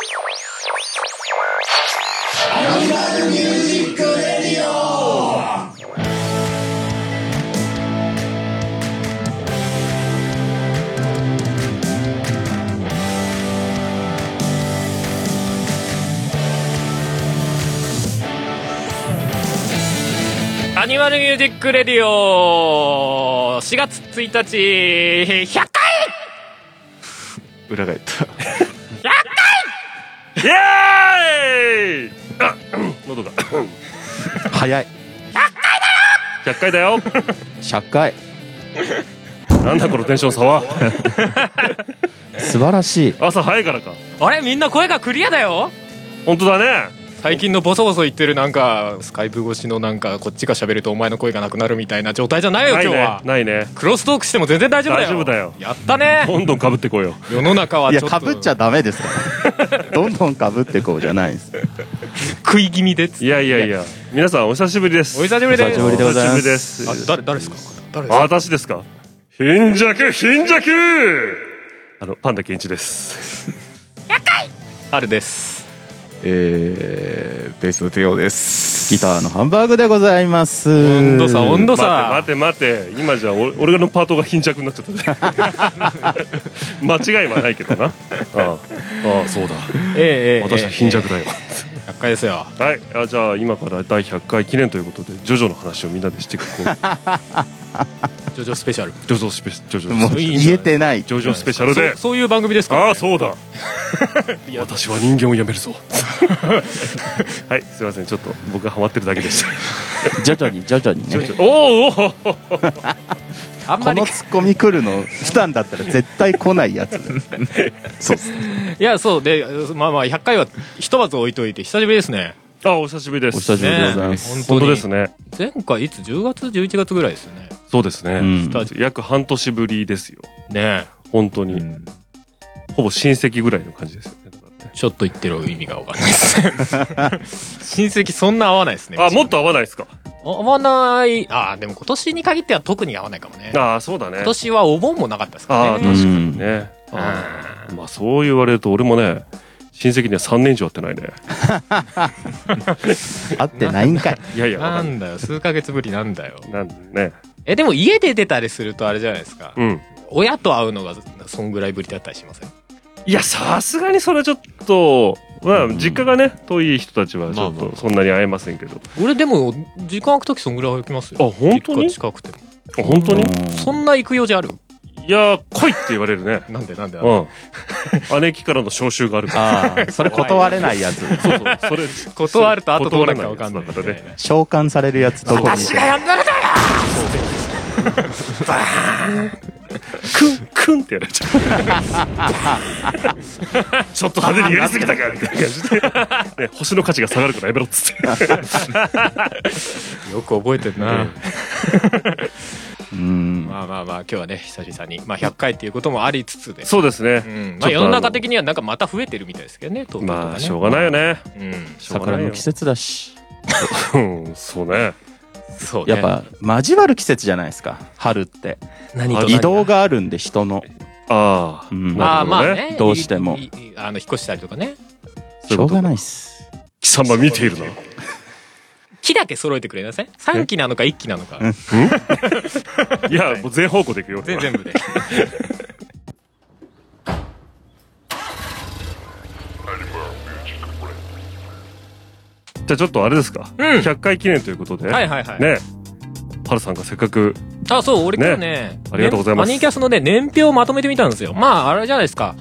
アニマルミュージックレディオ。4月1日。100回。裏返った。イエーイあ喉が。早い。100回だよ。100回。なんだこのテンション差は。素晴らしい。朝早いからか。あれみんな声がクリアだよ。本当だね最近のボソボソ言ってるなんかスカイプ越しのなんかこっちが喋るとお前の声がなくなるみたいな状態じゃないよないね今日は。ないね。クロストークしても全然大丈夫だよ。大丈夫だよ。やったね。どんどんかぶってこいよ。世の中はいちやょっと。かぶっちゃダメですから。どんどんかぶってこうじゃないです。食い気味でっつって。いやいやいや。皆さんお久しぶりです。お久しぶりです。お久しぶりでございます。お久しぶりです。あ誰誰ですか？誰であすか？私ですか？貧弱貧弱！あのパンダケンイチですあるですえー、ベースのテオです。ギターのハンバーグでございます。温度差温度差。待て待て待て。今じゃ俺俺のパートが貧弱になっちゃった。ね 間違いはないけどな。ああああそうだ。ええええ。私は貧弱だよ100回ですよ。はい。あじゃあ今から第100回記念ということでジョジョの話をみんなでしていこうジョジョスペシャル。ジョジョスペシジョジョもう言えてない。ジョジョスペシャルで。そうそういう番組ですから。ああそうだ。私は人間をやめるぞ。はいすいません。ちょっと僕がハマってるだけでした。徐々に徐々にね。おーおーあんまりこのツッコミ来るの普段だったら絶対来ないやつ。そうっす。いやそうでまあまあ100回はひとまず置いといて久しぶりですね。あお久しぶりです。お久しぶりでございます、ね本当ですね。前回いつ？10月？11月ぐらいですよね。そうですね、うん約半年ぶりですよ。ね本当に、ほぼ親戚ぐらいの感じですよちょっと言ってる意味が分かんないです。親戚そんな合わないですねあもっと合わないですか？合わない。あでも今年に限っては特に合わないかもね。ああそうだね。今年はお盆もなかったですからね。ああ確かにね、ああまあそう言われると俺もね親戚には3年以上会ってないね。合ってないんかい。いやいやわかんなんだよ数ヶ月ぶりなんだよ。なんでね。えでも家で出たりするとあれじゃないですか。うん。親と会うのがそんぐらいぶりだったりしません？いやさすがにそれはちょっとまあ実家がね遠い人たちはちょっとそんなに会えませんけど。俺でも時間空く時そんぐらい空きますよ。あ本当に？実家近くても。あ本当に？そんな行く用事ある？いや来いって言われるね。なんでなんでなんでうん。姉貴からの招集があるから。ああそれ断れないやつ。そうそう。それ断ると後どうなるか分かんない断れない。やつだからね召喚されるやつどこにいてやんだるだよ クンクンってやられちゃう。ちょっと派手にやりすぎたかみたいな感じで、ね、星の価値が下がるからやめろっつって。よく覚えてるな、うん。まあまあまあ今日はね久々に、まあ、100回っていうこともありつつで、そうですね、うん。まあ、世の中的にはなんかまた増えてるみたいですけどね東京とかね。まあしょうがないよね。うん。しょうがないよ。桜の季節だし。うん。そうねそうね。やっぱ交わる季節じゃないですか。春って。何移動があるんで人の。ああ、うん。まあまあね。どうしても。あの引っ越したりとかね。しょうがないっす。貴様見ているな木だけ揃えてくれなさい3機なのか1機なのか。いやもう全方向でいくよ。全全部でじゃあちょっとあれですか、うん。100回記念ということで、はいはいはい、ね。ハルさんがせっかく。あそう俺今日ね。ありがとうございます。ねアニキャスのね年表をまとめてみたんですよ。まああれじゃないですか。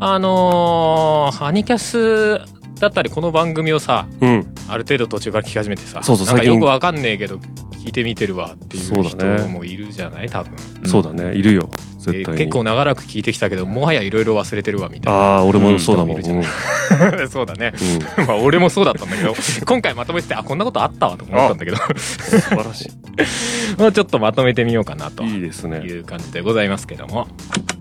あのー、アニキャスだったりこの番組をさうん。ある程度途中から聞き始めてさそうそうなんかよくわかんねえけど聞いてみてるわっていう人もいるじゃない？多分。そうだね。いるよ絶で対に。結構長らく聞いてきたけどもはやいろいろ忘れてるわみたいな。ああ俺もそうだもん、うん。うん。そうだね。うん。まあ俺もそうだったんだけど。今回まとめててあこんなことあったわと思ったんだけど。素晴らし まあちょっとまとめてみようかなと。いいいですね。いう感じでございますけども。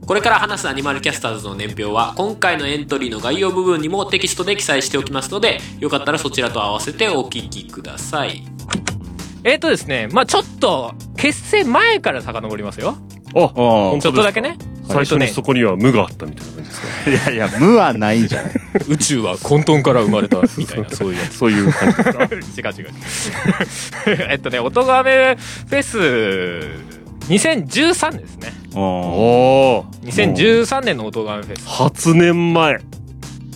これから話すアニマルキャスターズの年表は今回のエントリーの概要部分にもテキストで記載しておきますのでよかったらそちらと合わせてお聞きください。えっ、とですねまあちょっと結成前から遡りますよあおちょっとだけね最初にそこには無があったみたいな感じですか？いやいや、無はないんじゃない？宇宙は混沌から生まれたみたいな、そういうやつ。そういう感じですか？違う違う。えっとね、音がめフェス、2013年ですね。おおお2013年の音がめフェス。初年前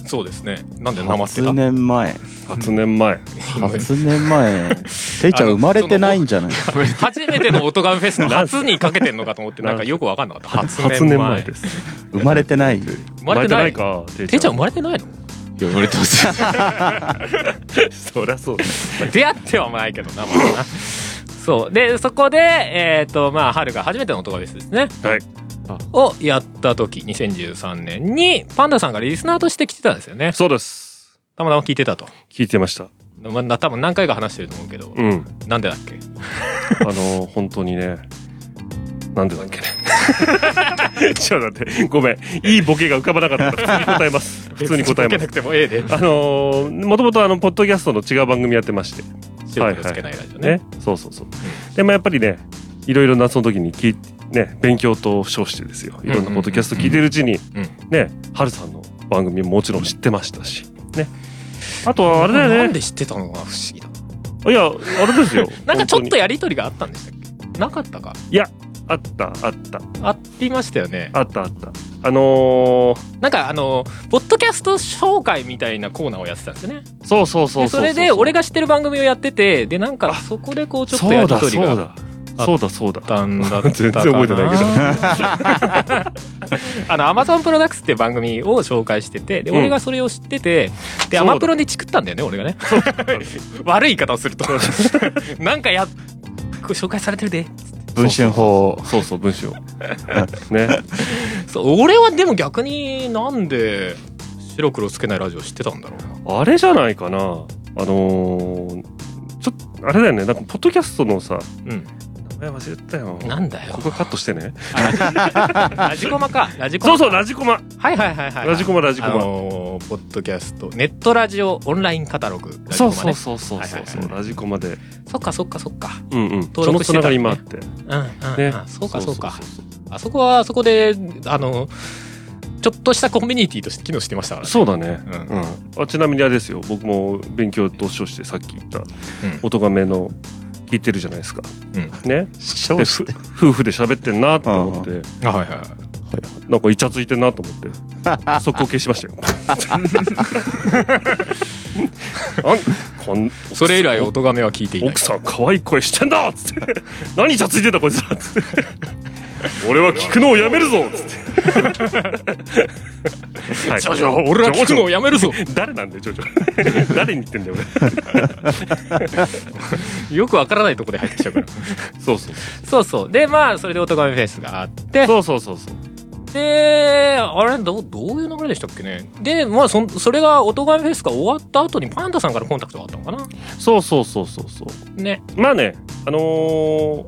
そうですね。なんでなまって初た年前。初年前初年前。ていちゃん生まれてないんじゃない？初めての音がめフェスの初にかけてんのかと思って、なんかよくわかんなかった。初初年年前前です生まれてない。生まれてない。かてていちゃん生まれてないの？言われてます。そりゃそうだ出会ってはないけどな、まだな。そう。で、そこで、えっ、と、まあ、春が初めての音がフェスですね。はいをやった時、2013年に、パンダさんがリスナーとして来てたんですよね。そうですたまたま聞いてたと。聞いてました。まあ、多分何回か話してると思うけど、うん。なんでだっけ？あの本当にね。なんでだっけね。ちょっと待って。ごめん。いいボケが浮かばなかった。ら普通に答えます。普通に答えます。なくてもええで。あのー、もともとあのポッドキャストの違う番組やってまして。白黒つけないラジオね。ね。そうそうそう、でもやっぱりねいろいろなその時に聞いね勉強と称してですよ。いろんなポッドキャスト聞いてるうちに、うん。ねハルさんの番組ももちろん知ってましたしね。あとはあれだよね。なんで知ってたのが不思議だ。いやあれですよ。なんかちょっとやりとりがあったんでしたっけ？なかったか？いやあったあった。ありましたよね。あったあった。あのー、なんかあの、ポッドキャスト紹介みたいなコーナーをやってたんですよね。そうそうそうそうでそれで俺が知ってる番組をやってて、で、なんかそこでこうちょっとやりとりがあっそうだそうだたんだったかな。全然覚えてないけど あの、アマゾンプロダクツっていう番組を紹介してて、で、うん俺がそれを知ってて、で、そうだアマプロにチクったんだよね、俺がね。悪い言い方をすると。なんかや、これ紹介されてるで。文春法。そうそう文章ねそう、俺はでも逆になんで白黒つけないラジオ知ってたんだろうな。あれじゃないかなあのー、ちょっとあれだよねなんかポッドキャストのさうん。名前忘れてたよ。なんだよ。こ。こカットしてね。ラジコマか。ラジコマ。そうそうラジコマ。はいはいはいはい。ラジコマラジコあマのーポッドキャスト、ネットラジオオンラインカタログ。ラジそうコマね。そうそうそうはいラジコマで。そっかそっかそっか。うんうん。登録してた。そのつながりもあって。うんうん、ねうん。そうかそうか。そうそうあそこはあそこで、あの、ちょっとしたコミュニティとして機能してましたからね。そうだね。ううん。あちなみにあれですよ。僕も勉強と称してさっき言ったうん。音がめの聞いてるじゃないですか。うん。ね。少でふ夫婦で喋ってんなと思って。あ、はいはいはい。なんかイチャついてんなと思って。速攻消しましたよ それ以来、音がめは聞いていない。奥。さん可愛い声してんだっつって。何イチャついてんだこいつらっつって。俺は聞くのをやめるぞ。っつって、はいジョジョ、俺は聞くのをやめるぞ。誰なんだよジョジョ誰に言ってんだよ俺。よくわからないとこで入ってきちゃうから。そうそうそう。そう。で、まあ、それで音がめフェスがあって、そうそうそうそうで、あれ、どう、どういう流れでしたっけね？で、まあ、そん、それが、音がめフェスが終わった後にパンダさんからコンタクトがあったのかな？そうそうそうそうそう。ね。まあねあのー、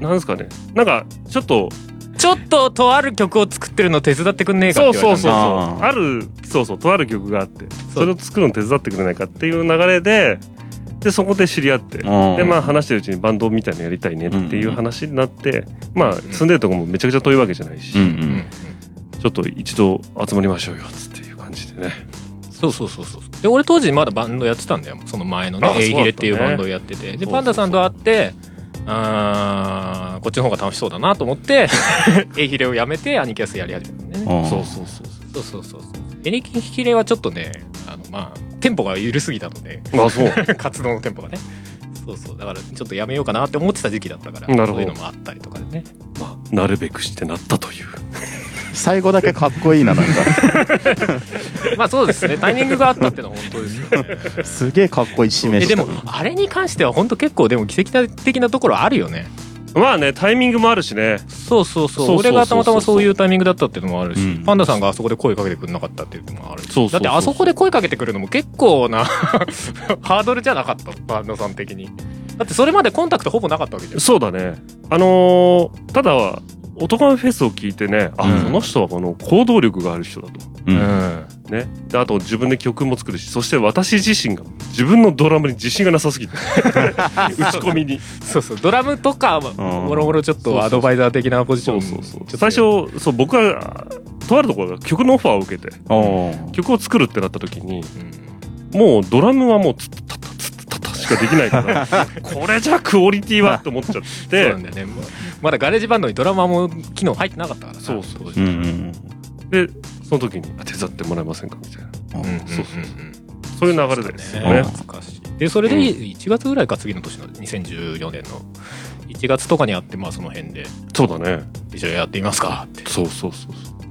なんですかね。なんかちょっとちょっと、とある曲を作ってるの手伝ってくんねえかそうって言わそうそうそう。あるそうそうとある曲があってそれを作るの手伝ってくれないかっていう流れででそこで知り合ってででまあ話してるうちにバンドみたいなのやりたいねっていう話になってまあ住んでるとこもめちゃくちゃ遠いわけじゃないし。ちょっと一度集まりましょうよつっていう感じでねそうそうそうそう。で、俺当時まだバンドやってたんだよ。その前のねあ、エイヒレっていうバンドをやってて。で、パンダさんと会って、あーこっちの方が楽しそうだなと思って、エイヒレをやめてアニキャスやり始めたね。そうそうそうそうそうそうそう。エニキヒレはちょっとね、まあ、テンポが緩すぎたので、あそう 活動のテンポがね。そうそう。だから、ちょっとやめようかなって思ってた時期だったから、なるほどそういうのもあったりとかでね。まあなるべくしてなったという最後だけかっこいいな、なんか。まあそうですね。タイミングがあったっていうのは本当ですよね。すげえかっこいい締めえ、したでも、あれに関しては本当結構でも奇跡的なところあるよね。まあねタイミングもあるしねそうそうそう。俺がたまたまそういうタイミングだったっていうのもあるし、うんパンダさんがあそこで声かけてくれなかったっていうのもあるし。そうそうそうだってあそこで声かけてくるのも結構な ハードルじゃなかった、パンダさん的に。だってそれまでコンタクトほぼなかったわけじゃん。そうだねあのーただ男のフェスを聞いてねあ、うんこの人はこの行動力がある人だとう。うんん。ね。で、あと自分で曲も作るし、そして私自身が自分のドラムに自信がなさすぎて。打ち込みに。そうそう、ドラムとか、もろもろちょっとアドバイザー的なポジション。そうそうそう。最初、そう、僕は、とあるところが曲のオファーを受けて、曲を作るってなった時に、うんもうドラムはもうツッタタツッタタしかできないから、これじゃクオリティはって思っちゃっ そうなんだよね、て。まだガレージバンドにドラマも機能入ってなかったからなそうそううんうんで、その時に、あ手伝ってもらえませんかみたいな。うん。うんそうそうそういう流れですよね。懐かしい。で、それで1月ぐらいか次の年の2014年の1月とかにあって、まあその辺でそうだね。一緒にやってみますかって。そうそうそうそう。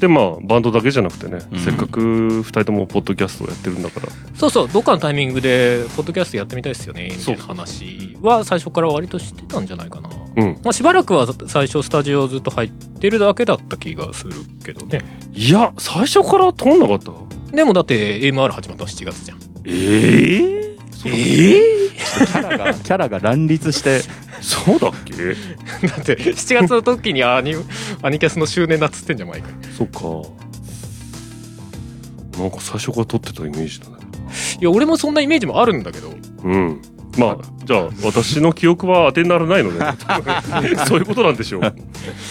で、まあ、バンドだけじゃなくてね、うんせっかく二人ともポッドキャストをやってるんだから、そうそう、どっかのタイミングで、ポッドキャストやってみたいですよね、みたいな話は最初から割としてたんじゃないかな。うん。まあしばらくは最初スタジオずっと入ってるだけだった気がするけどね。いや、最初から撮んなかった？でもだって AMR 始まったの7月じゃん。ええええキャラが、キャラが乱立して、そうだっけ？だって7月の時にアニアニキャスの周年だっつってんじゃん、毎回。そっか。なんか最初から撮ってたイメージだね。いや、俺もそんなイメージもあるんだけど。うん。まあ、じゃあ、私の記憶は当てにならないので、そういうことなんでしょう。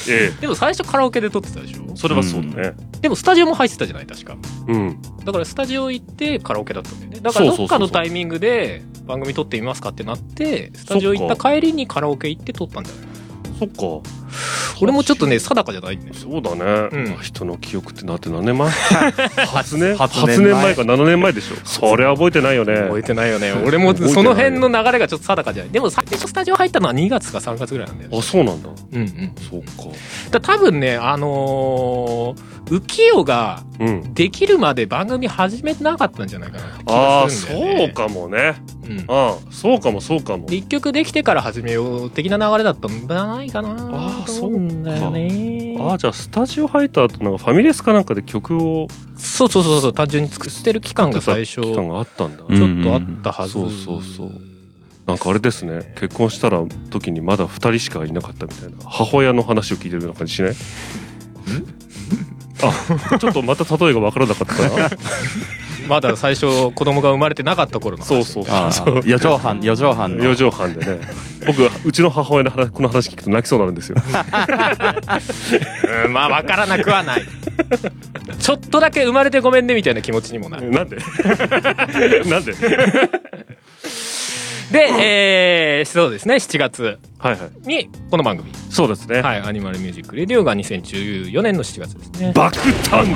えでも最初カラオケで撮ってたでしょ？え、それはそうだね。でもスタジオも入ってたじゃない、確か。うん。だからスタジオ行ってカラオケだったんだよね。だからどっかのタイミングで番組撮ってみますかってなって、スタジオ行った帰りにカラオケ行って撮ったんじゃないそっか。俺もちょっとね、定かじゃないん。そうだね。うんまあ人の記憶ってなって何 年前 ?8 年8 ?8 年前か7年前でしょ。それは覚えてないよね。覚えてないよね。俺もその辺の流れがちょっと定かじゃない。でも最初スタジオ入ったのは2月か3月ぐらいなんだよね。あ、そうなんだ。うんうん。そうか。だ多分ね、あのー、浮世がうん。できるまで番組始めてなかったんじゃないかなって気ああ、がするんだよね。そうかもね。うん。ああ、そうかもそうかもで、。一曲できてから始めよう的な流れだったんじゃないかな。あーと思うんだよね。ああ、じゃあスタジオ入った後、なんかファミレスかなんかで曲をそうそうそうそう、単純に作ってる期間が最初、ちょ期間があったんだ。うんっとあったはず。そうそうそうなんかあれですね、結婚したら時にまだ二人しかいなかったみたいな、母親の話を聞いてるような感じしない？あ、ちょっとまた例えが分からなかったかな。まだ最初子供が生まれてなかった頃の話。そうそうあそう。あ、四畳半、四畳半の。四畳半でね。僕、うちの母親の話、この話聞くと泣きそうになるんですよ。うん、まあ分からなくはない。ちょっとだけ生まれてごめんねみたいな気持ちにもなる。なんで？なんで？で、えー、そうですね、7月はいはい。にこの番組、そうですね。はい、アニマルミュージックレディオが2014年の7月ですね。爆誕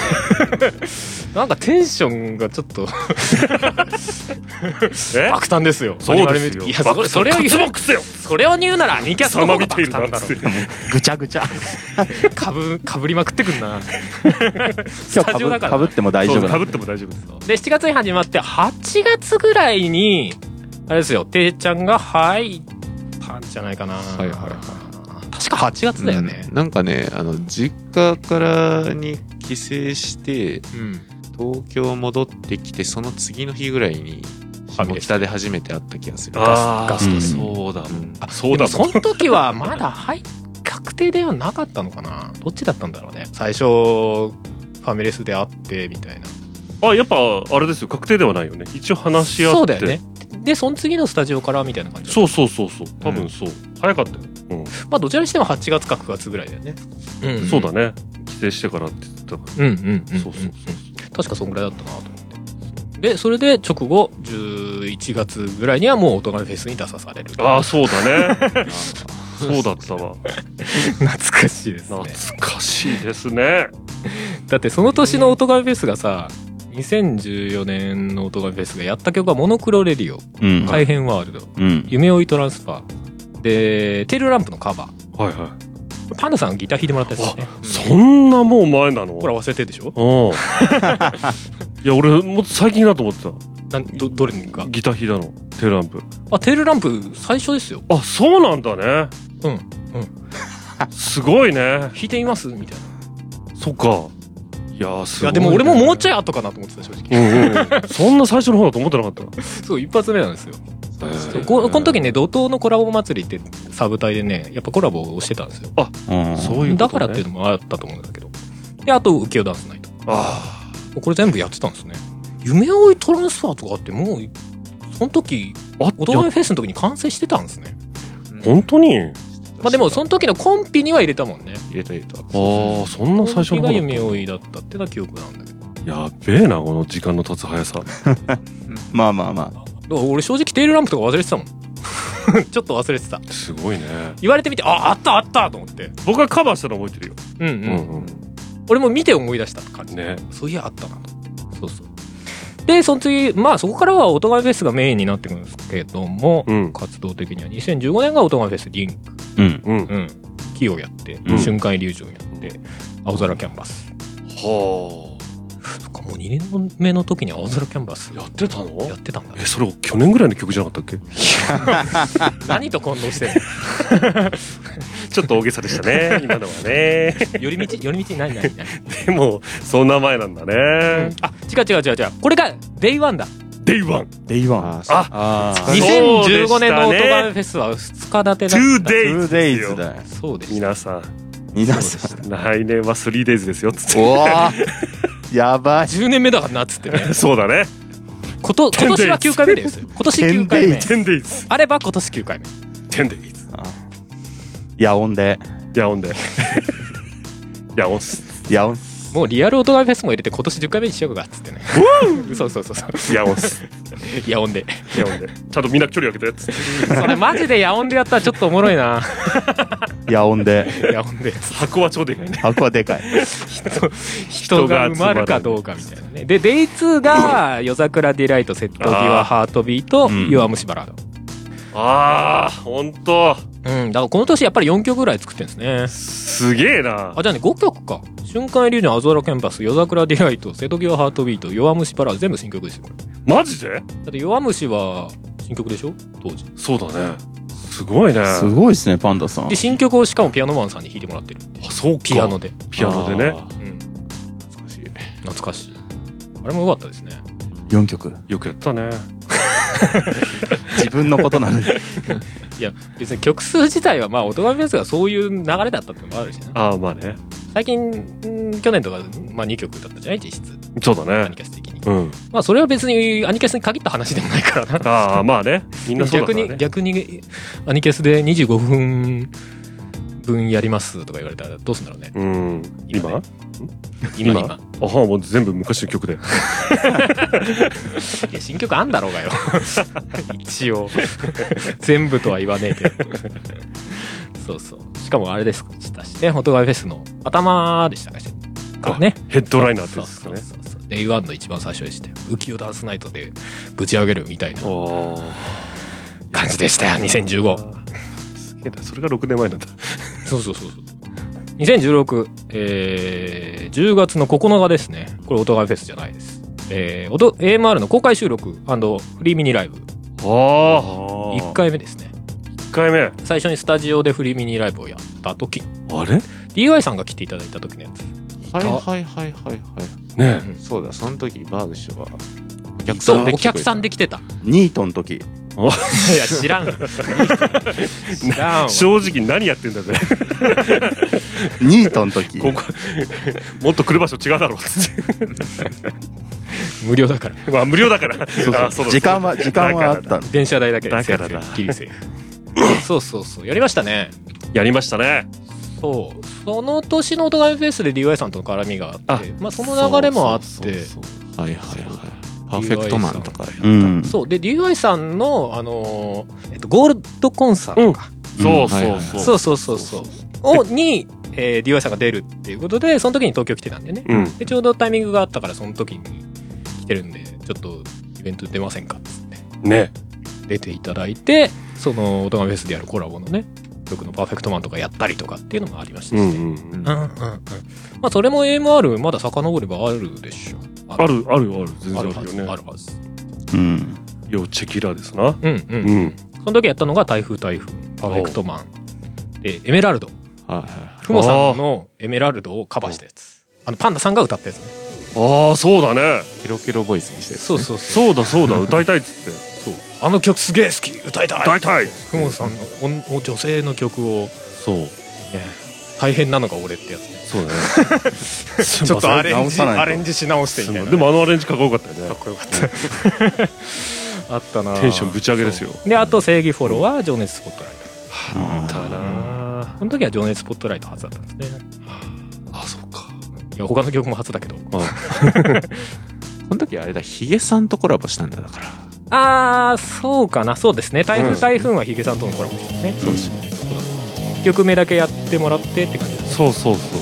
なんかテンションがちょっとえ？爆誕ですよ。そうアニマルですよ。ミュージックいや、それそれを言うカツボックスよそれを言うならアニキャスの爆誕だろ。ぐちゃぐちゃ。かぶ、かぶりまくってくんな。今タジオだから日かぶっても大丈夫かぶっても大丈夫です。で、7月に始まって、8月ぐらいに、あれですよ、ていちゃんが入ったんじゃないかな。はいはいはい確か8月だよねうん。なんかねあの実家からに帰省してうん。東京戻ってきてその次の日ぐらいにファミレス下で初めて会った気がするあガストですそうだ。うんあ、そうだでもその時はまだ入、確定ではなかったのかなどっちだったんだろうね。最初、ファミレスで会って、みたいな。あ、やっぱ、あれですよ。確定ではないよね。一応話し合って。そうだよね。。で、その次のスタジオからみたいな感じそうそうそうそう。多分そう。早かったよ。うん。まあ、どちらにしても8月か9月ぐらいだよね。うんそうだね。帰省してからって言ってたかうんうんうん、ら。そうそうそう。確かそんぐらいだったなと思ってでそれで直後11月ぐらいにはもう大人フェスに出さされるああ、そうだね。そうだったわ。懐かしいです懐ねかしいですね。だってその年のオトガメフェスがさ2014年のオトガメフェスがやった曲はモノクロレディオうん。改変ワールドうん。夢追いトランスファーでテールランプのカバーはいはい。パンダさんがギター弾いてもらったやつですねそんなもう前なの？ほら忘れてるでしょ？うん。いや、俺、もっと最近だと思ってた。なんどどれが？ギター弾いたの。テーランプ。あテールランプ最初ですよあ、そうなんだね。うん すごいね。弾いてみます？みたいなそっか。いやー、すごい、いやでも俺ももうちょいい。後かなと思ってた正直うんうん。そんな最初の方だと思ってなかった。そう一発目なんですよここの時ね怒涛のコラボ祭りってサブ隊でねやっぱコラボをしてたんですようん。そういうこと、ね。だからっていうのもあったと思うんだけどであと浮世ダンスナイトあこれ全部やってたんですね夢追いトランスファーとかってもうその時ああオトガメフェスの時に完成してたんですね本当に？あまあでもその時のコンピには入れたもんね。入れた入れた。あそんな最初コンピがの頃夢追いだったっていうのは記憶なんだけど。やっべえなこの時間の経つ速さ。まあまあまあ。だから俺正直テールランプとか忘れてたもん。ちょっと忘れてた。すごいね。言われてみてああったあったと思って。僕がカバーしたの覚えてるよ。うんうん、うん。俺も見て思い出した感じ、ね。そういやあったなと。そうそうでその次まあそこからはオトガメフェスがメインになってくるんですけども、うん。活動的には。2015年がオトガメフェスリンク。うん。うん。うん。キをやって、うん。瞬間イリュージョンやって青空キャンバス。はそっかもう2年目の時に青空キャンバス。あやってたの？やってたんだ。えそれ去年ぐらいの曲じゃなかったっけ？何と混同してん ちょっと大げさでしたね 今のはね。の寄り道寄り道何何何でもそんな前なんだね。あ違う違う違う違う。これがday one だ。 day one。デイワン。ああああ。そうでしたね。2015年のオトガメフェスは2日立てだっ2た days 2ですよ days だよ。そうでした皆さん。皆さん。来年は 3days ですよつって。おー やばい。10年目だからなっつってね。そうだね。こと 今年は9回目です。よ今年9回目。10days あれば今年9回目。10days ヤオンで。ヤオンで。ヤオンす。ヤオン。もうリアルオトガメフェスも入れて今年10回目にしようかっつってね。そうそうそうそう。ヤオンす。ヤオンで。ヤオンで。ちゃんとみんな距離空けてつって。それマジでヤオンでやったらちょっとおもろいな。ヤオンで。ヤオンで。箱は超でかいね。箱はでかい。人が埋まるかどうかみたいなね。で day 2が夜桜ディライト瀬戸際ハートビートうん。弱虫バラード。ああほんとうんだからこの年やっぱり4曲ぐらい作ってるんですね。すげえな。あじゃあね5曲か。瞬間イリュージョンアゾラキャンパス夜桜ディライト瀬戸際ハートビート弱虫バラ全部新曲ですよ。これマジで？だって弱虫は新曲でしょ？当時。そうだね。すごいね。すごいですね、パンダさん。で。新曲をしかもピアノマンさんに弾いてもらってる。あそうか。ピアノで。ピアノでね。うん。懐かしい。あれも良かったですね。4曲。よくやったね 自分のことなのに。いや別に曲数自体はまあオトガメフェスがそういう流れだったってのもあるしなああまあね。最近ん去年とか、まあ、2曲だったじゃない？実質。そうだね。アニキャス的に。うん。まあそれは別にアニキャスに限った話でもないからな。ああまあね。みんなそうだか逆らね。に逆にアニキャスで25分分やります？とか言われたらどうすんだろうね。うん。今今？今？今あはもう全部昔の曲で。いや新曲あんだろうがよ。一応。全部とは言わねえけど。そうそう。しかもあれですしたしねオトガメフェスの頭でしたかねヘッドライナーってやつですかね。そうそうそう day one の一番最初でしたよ。浮世ダンスナイトでぶち上げるみたいな感じでしたよ2015すげえなそれが6年前なんだ。そうそうそうそう。2016、えー、10月の9日ですね。これオトガメフェスじゃないです。えー、おと AMR の公開収録フリーミニライブ。ああ。1回目ですね。1回目。最初にスタジオでフリーミニライブをやった時。あれ？DY さんが来ていただいた時のやつ。はいはいはいはいはい。ね。そうだ、その時バーグ氏は、お客さんでお客さんで来てた。ニートの時。いや知らん。知らんわ正直何やってんだぜ。ニートの時。ここもっと来る場所違うだろうっつって。無料だから。まあ無料だから。そうあそう時間は、時間はあった。の。電車代だけでだから。だギリセーフそうそうそう。やりましたね。やりましたね。そう。その年のオトガメフェスで DY さんとの絡みがあってあまあその流れもあって。そうそうそう。はいはいはい。パーフェクトマンとかやった。うん。そう。で DY さんのあのーえっとゴールドコンサートか、そうはいはいそうそう。そうそうそうそう。をに、えー、DY さんが出るっていうことでその時に東京来てたんでね。うん。でちょうどタイミングがあったからその時に来てるんでちょっとイベント出ませんかっつって。ね。出ていただいてそのオトガメフェスでやるコラボのね曲のパーフェクトマンとかやったりとかっていうのもありましたしね、うんうんうん。うんうんうん。まあそれも AMR まだ遡ればあるでしょ。あるあるある。全然ああるはず、るよねあるはず。うん。要チェキラですな。うんうん、うん。その時やったのが台風台風パーフェクトマン。でエメラルド。はいはいふもさんのエメラルドをカバーしたやつ。あのパンダさんが歌ったやつね。ああそうだね。キロキロボイスにしてる。そうそうそう。そうだそうだ歌いたいっつってあの曲すげえ好き歌いたい。歌いたい。ふもさんの女性の曲をそう。ね大変なのが俺ってやつね。そうだね。ちょっとアレンジアレンジし直してみたいなでもあのアレンジかっこよかったよね。かっこよかった。あったなテンションぶち上げですよ。であと正義フォローは情熱スポットライト。あ。ったなこの時は情熱スポットライト初だったんですね。あそうか。いや他の曲も初だけど。この時あれだ、ヒゲさんとコラボしたんだだから。ああそうかな。そうですね。台風台風はヒゲさんとのコラボですね。そうです。ね1曲目だけやってもらってって感じですそうそうそう。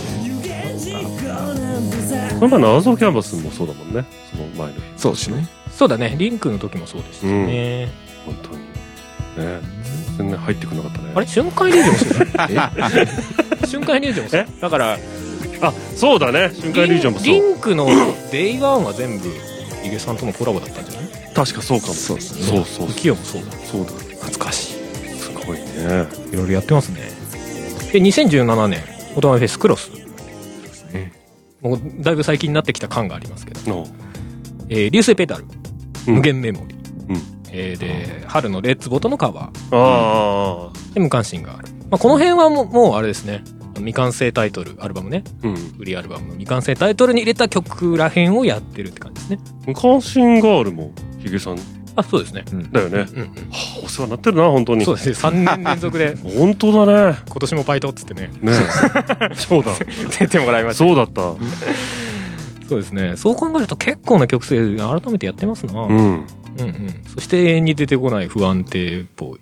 この前のアーゾーキャンバスもそうだもんね。その前の日。そうですね。そうだね。リンクの時もそうでしたね、本当に。ね。全然ね入ってくれなかったね。あれ？瞬間イリュージョンもそうだ瞬間イリュージョンもそうだからあそうだね。瞬間イリュージョンもそう リンクの day one は全部ヒゲさんとのコラボだったんじゃない？確かそうかも。そうですね。そうそう浮世もそうだ。そうだ懐かしい。すごいね。いろいろやってますね。で2017年オトマフェスクロス。ね。もうだいぶ最近になってきた感がありますけど、のえー流星ペダル。うん。無限メモリー、うん。えーで春のレッツボトのカバー。ああで無関心がある、まあ、この辺はもうもうあれですね。未完成タイトルアルバムね。うん。フリーアルバムの未完成タイトルに入れた曲らへんをやってるって感じですね。無関心ガールもヒゲさんあそうですね。だよね、うんうんはあお世話になってるな本当に。そうですね。3年連続で。本当だね。今年もバイトっつってね。ね そうだ。出てもらいました。そうだった。そうですね。そう考えると結構な曲数改めてやってますな、うん、うんうん。そして永遠に出てこない不安定っぽい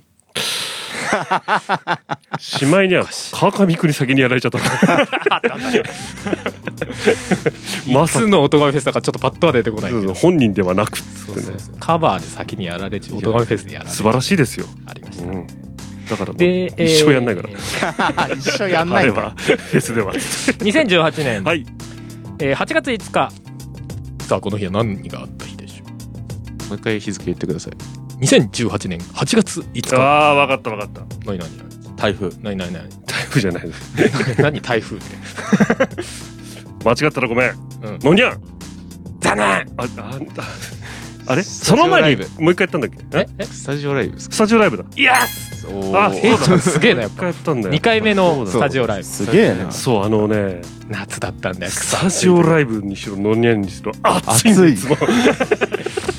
しまいには川上くんに先にやられちゃった。まさの音楽フェスだかちょっとパッとは出てこないけど。本人ではなくってね。そうそうそう。カバーで先にやられちゃう音楽フェスでやられ。ちゃう素晴らしいですよ、ありました、うん、だからもうで、一生やんないから、え ー一緒やんないかあれはフェスでは。2018年、はい。えー8月5日。さあこの日は何があった日でしょう？もう一回日付言ってください。2018年8月5日。ああ分かった分かった。何何台風。何何何？台風じゃない。で す何台風って？間違ったらごめん、うん。のにゃん残念！ああああれ？その前にスタジオライもう一回やったんだっけ？え？え？スタジオライブスタジオライブだ。イエスおあえそうだ。すげえなやっぱ。一回やったんだよ。2回目のスタジオライブ。すげえな。そうあのね。夏だったんだよスタジオライブにしろのにゃんにしろ。暑いん暑いですもん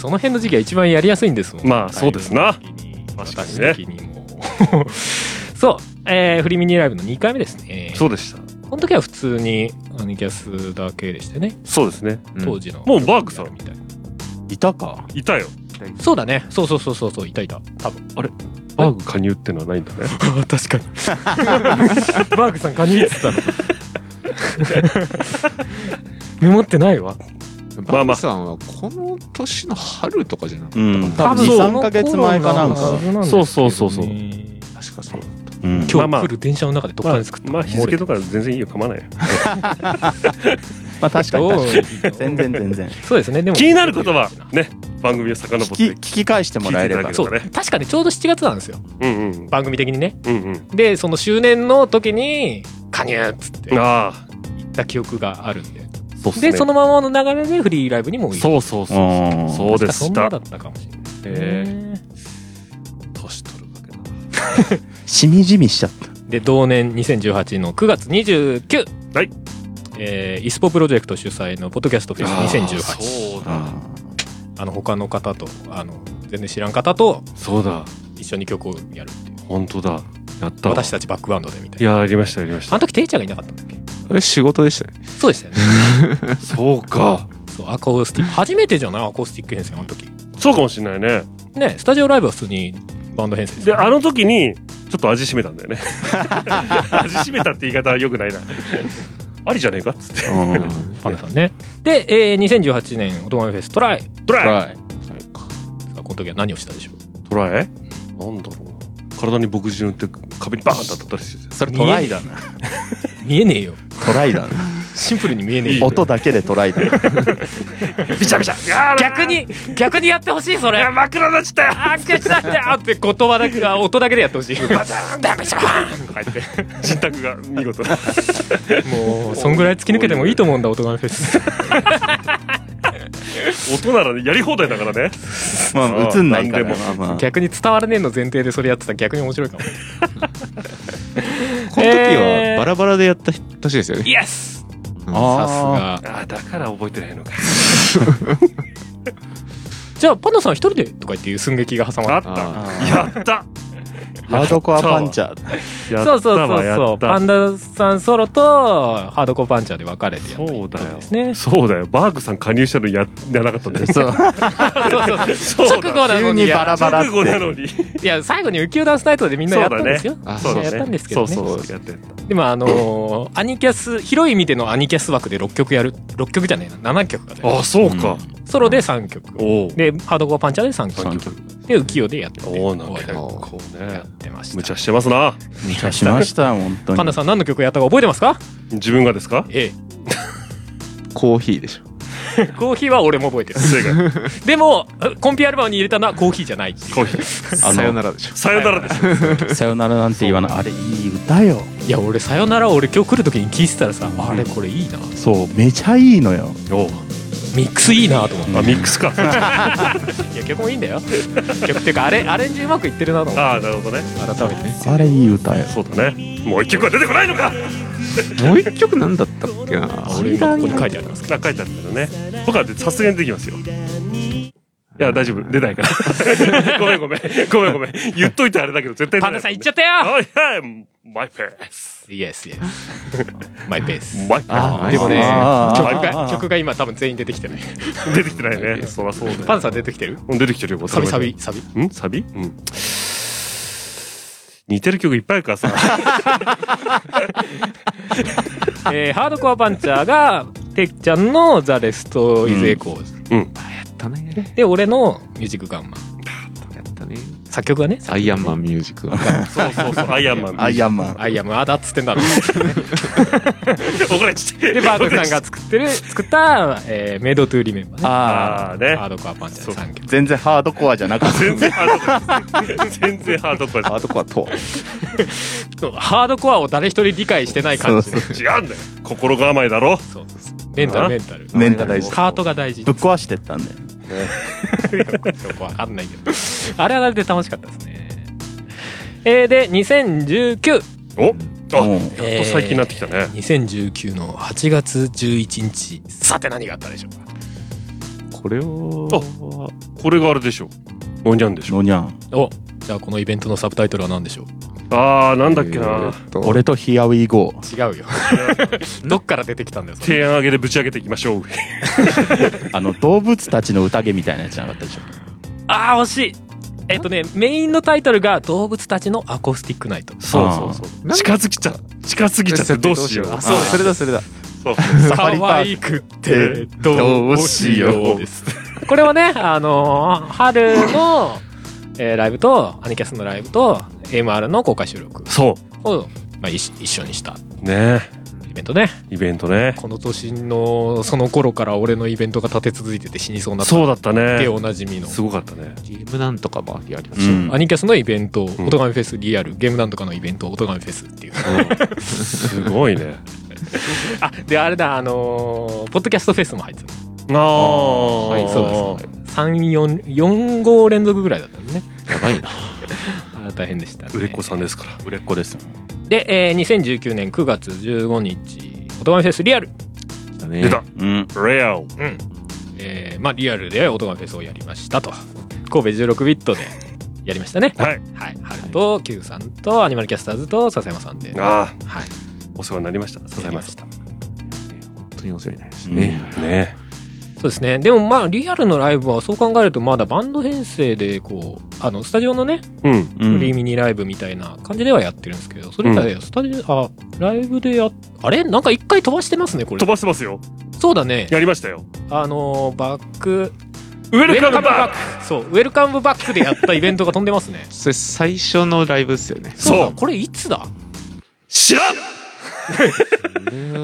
その辺の時期が一番やりやすいんですもんまあそうですな。確確かにね。私的にも。そう、えー、フリミニライブの2回目ですね。そうでした。この時は普通にアニキャスだけでしてね。そうですね。うん。当時の。もうバークさん。みたいいたか。いたよ。そうだね。そうそうそうそうそう。いたいた。多分。バーグ加入ってのはないんだね。確かに。バーグさんカニっつったの。メモってないわまあまあ。さんはこの年の春とかじゃなかったかな、うん。多分そう。23ヶ月前かなんか。そうそうそうそう。確かそう。うん。今まあまあ。日来る電車の中でどっかで作ったまあ日付とか全然いいよ構わないよ。まあ確かに。どう？確かに。全然全然。そうですね。でも気になることはね。番組を遡って。聞き返してもらえれば。聞いていたそう確かにちょうど7月なんですよ。うんうん。番組的にね。うんうん。でその周年の時に加入っつってあった記憶があるんでそうっすね。でそのままの流れでフリーライブにも行くそうそうそうう。ん。そうで確かそんなだったかもしれない。年取るわけだ。しみじみしちゃった。で同年2018の9月29はい。えー、イスポプロジェクト主催のポッドキャストフェス2018そうだ。あの他の方とあの全然知らん方とそうだ。一緒に曲をやるっていう。本当だ。やった。わ私たちバックバンドでみたいな。いややりましたやりました。あの時ていちゃんがいなかったんだっけ？あれ仕事でしたね。そうでしたよね。そうか。そうアコースティック。初めてじゃない？アコースティック編成あの時。そうかもしれないね。ねスタジオライブは普通にバンド編成ですであの時にちょっと味しめたんだよね。味しめたって言い方はよくないな。ありじゃねえか？っつってうん。パンダさんね。で、えー、2018年オトガメフェストライ。トライ。はい。さあこの時は何をしたでしょう？トライ？なんだろ体に墨汁塗って壁にバーンと当たったりしてそれトライだな。見えねえよ。トライだな。シンプルに見えねえよ。音だけでトライだよ。ビチャビチャ。いやー逆に逆にやってほしいそれ。いや真っ黒になっちゃったよ。あっけしたんだよって言葉だけが音だけでやってほしい。バチャンダメじゃんとか言って人卓が見事もうそんぐらい突き抜けてもいいと思うんだオトガメフェス音ならやり放題だからね。まあ映ん。ないからなんでも。まあまあ。逆に伝わらねえの前提でそれやってたら逆に面白いかも。ここの時はバラバラでやった年ですよね。イエスうん。さすあが。ああ、だから覚えてないのか。じゃあ、パンダさん一人でとか言っていう寸劇が挟まっ。あったた。やったハードコアパンチャー。やったそうそうそうそう。パンダさんソロとハードコアパンチャーで分かれてやったそうだよですね。そうだよ。バーグさん加入したのややらなかったんだよ。そう。そう直後なのに急にバラバラ直後なのに。いや、最後に浮世ダンスナイトでみんなやったんですよ。あそうだね。やったんですけどねそうそうそう。やったやった。でもあのーアニキャス、広い意味でのアニキャス枠で6曲やる、6曲じゃねえな、7曲がね。あ、そうか。ソロで3曲。おお。で、ハードコアパンチャーで3三曲。で、浮世でやって、おお、なんか終わ結構ねりやっ。てました。無茶してますな。無茶しました、本当に。パンダさん何の曲やったか覚えてますか？自分がですか？えコーヒーでしょ。え。コーヒーは俺も覚えてる。でも、コンピアルバムに入れたのはコーヒーじゃないコーヒー。さよならでしょ。さよならです。さよならなんて言わない。あれ、いい歌よ。いや、俺、さよなら俺今日来る時に聞いてたらさ、あれこれいいな。そう、めちゃいいのよ。おうミックスいいなと思って。あ、ミックスか。いや、曲もいいんだよ。曲っていうか、あれ、アレンジうまくいってるなと思って。ああ、なるほどね。改めてね。あれ、いい歌よ。そうだね。もう一曲は出てこないのかもう一曲なんだったっけな。俺今ここに書いてありますけあ、書いてあるけどね。僕はさすがに出てきますよ。いや、大丈夫。出ないから。ごめんごめん。ごめんごめん。言っといてあれだけど、絶対ど。パンダさん言っちゃったよはいはい。マイペース。イエスイエス。マイペース。マイペーでもね、曲が、曲が今多分全員出てきてない。ス。出てきてないね。そらそうだよ。パンダさん出てきてる？うん出てきてるよ。サビサビ、サビ。んサビ？うん。似てる曲いっぱいあるからさ。えー、ハードコアパンチャーが、てっちゃんの The Rest Is Echoes。うん。やったね。で、俺のミュージックガンマン。やったね。作曲がね、アイアンマンミュージックが。そうそうそう。アイアンマン。アイアンマン。アイアムアダっつってんだろ。怒られちゃって。で、バーグさんが作ってる、作った、えー、 Made to Remember ね。あああねハ。ードコアパンチャー3曲。あ、全然ハードコアじゃなかった。全然ハードコア。全然ハードコアハードコアと。そうハードコアを誰一人理解してない感じで。そう違うんだよ。心構えだろ。そうメンタル、メンタル。メンタル大事ハートが大事ぶっ。壊してったんだよ。よくわかんないけど。あれはあれで楽しかったですね。えー、で、2019。おあ、うんやっと最近になってきたね。2019の8月11日。さて何があったでしょうか？これを、これがあれでしょ。おにゃんでしょ。のにゃん。おじゃあこのイベントのサブタイトルは何でしょう？ああ、なんだっけな。えーっと俺と Here We Go。違うよ。どっから出てきたんだよ、提案上げでぶち上げていきましょう。あの、動物たちの宴みたいなやつじゃなかったでしょ。あー、惜しいえっとね、メインのタイトルが動物たちのアコースティックナイト。そうそうそう。近づきちゃ、近づきちゃってどうしよう。あ、そう、それだ、それだ。そう。可愛くってどうしようです。これはね、あのー春の、えーライブと、アニキャスのライブと、AMR の公開収録そを、まあ、一一緒にしたう。ねイベントね。イベントね。この年の、その頃から俺のイベントが立て続いてて死にそうになったそうだったでね。おなじみの。すごかったね。ゲームなんとかもやりまうした。んアニキャスのイベント、ん音ガメフェスリアル、ゲームなんとかのイベント、音ガメフェスっていう。すごいね。あ、で、あれだ、あのーポッドキャストフェスも入ってた。ああ、はい、そうです。3、4、4号連続ぐらいだったんでね。やばいな。あ大変でした、ね。売れっ子さんですから。売れっ子です。で、えー、2019年9月15日、音ガメフェスリアル。だね出た。うん。レアを。うん。えー、まあ、リアルで音ガメフェスをやりましたと。神戸16ビットでやりましたね。はい。はい。春と Q さんとアニマルキャスターズと笹山さんで。はああ、い。お世話になりました。支えました。本当にお世話になりましたうんね。ねそうですね。でもまあ、リアルのライブはそう考えるとまだバンド編成で、こう、あの、スタジオのね、うん。うんフリーミニライブみたいな感じではやってるんですけど、それ以外はスタジオ、あ、ライブでや、あれ？なんか一回飛ばしてますね、これ飛。ばしてますよ。そうだね。やりましたよ。あのー、バック、ウェウルカムバッククそう、ウェルカムバックでやったイベントが飛んでますね。それ最初のライブっすよね。そうだこれいつだ？知らん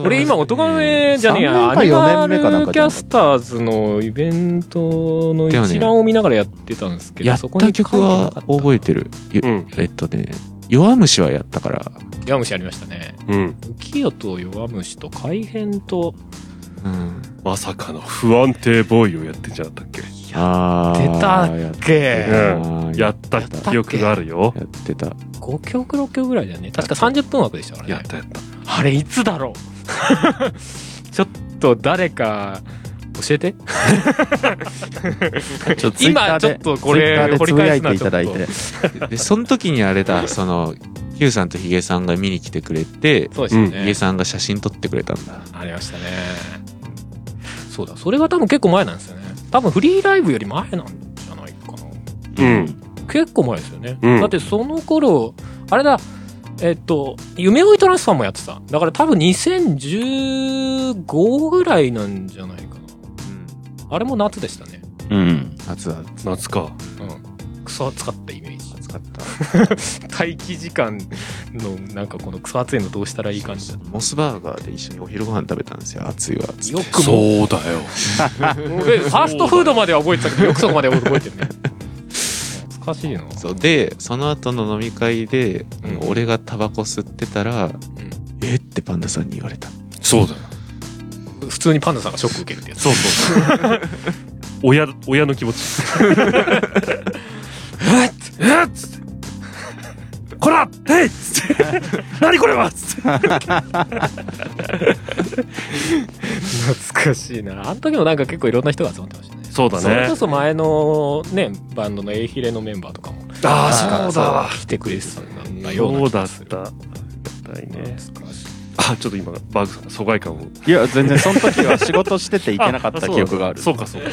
俺今、音亀じゃねえや、三アニマルキャスターズのイベントの一覧を見ながらやってたんですけど、やった曲は覚えてる。ゆうん。えっとね、弱虫はやったから、弱虫ありましたね。うん。浮世と弱虫と改変と、うん。まさかの不安定ボーイをやってんじゃなかったっけ？いあー出たっやっけやった記憶があるよ。やってた。5曲6曲ぐらいだよね確か30分枠でしたからねやったやった。あれいつだろう？ちょっと誰か教えて。今ちょっとこれツイッターで掘り返すのはいちょっとてただいて。で、その時にあれだ、その、Q さんとヒゲさんが見に来てくれて、そうですよね、ヒゲさんが写真撮ってくれたんだ。ありましたね。そうだそれが多分結構前なんですよね。多分フリーライブより前なんじゃないかな。うん。結構前ですよね、うん。だってその頃あれだえっと夢追いトランスファーもやってただから多分2015ぐらいなんじゃないかなあれも夏でしたねうん夏だ。夏か。うんクソ暑かったイメージ暑かった。待機時間のなんかこのクソ暑いのどうしたらいい感じだモスバーガーで一緒にお昼ご飯食べたんですよ。暑いわ。つってよくもうだよ。俺ファーストフードまでは覚えてたけどよくそこまで覚えてるね懐かしいなそうで、その後の飲み会で、うん俺がタバコ吸ってたら、え？ってパンダさんに言われた。そうだよ。普通にパンダさんがショック受けるってやつそうそうそう。親、親の気持ち。え？っえ？っつって。こらえ？いっつって。何これは？つって。懐かしいなあの時もなんか結構いろんな人が集まってましたねそうだねそれこ。そ前のねバンドのエイヒレのメンバーとかもああ、そうだわ。来てくれてたんだようなそうだった。だったいね。あ、ちょっと今、バーグさんが疎外感を。いや全然その時は仕事してて行けなかった 記憶があるそうか、そうか。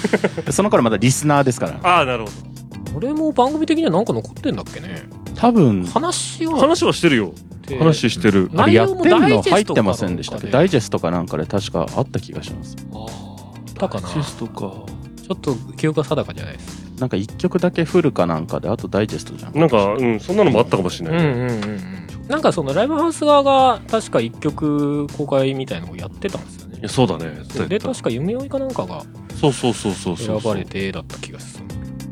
その頃まだリスナーですからああ、なるほ俺も番組的にはなんか残ってんだっけね多分話はど。話はしてるよ。って話してる。あれやってんの内容もダイジェストか入ってませんでしたっけ？なんかでダイジェストかなんかで確かあった気がしますだかなシストか。ちょっと記憶が定かじゃないですねなんか一曲だけフルかなんかであとダイジェストじゃんなんか、うん、そんなのもあったかもしれうんない。うんうんうんなんかそのライブハウス側が確か一曲公開みたいなのをやってたんですよねいやそうだね。そうで確か夢追いかなんかがそうそうそうそうそう。選ばれてだった気がする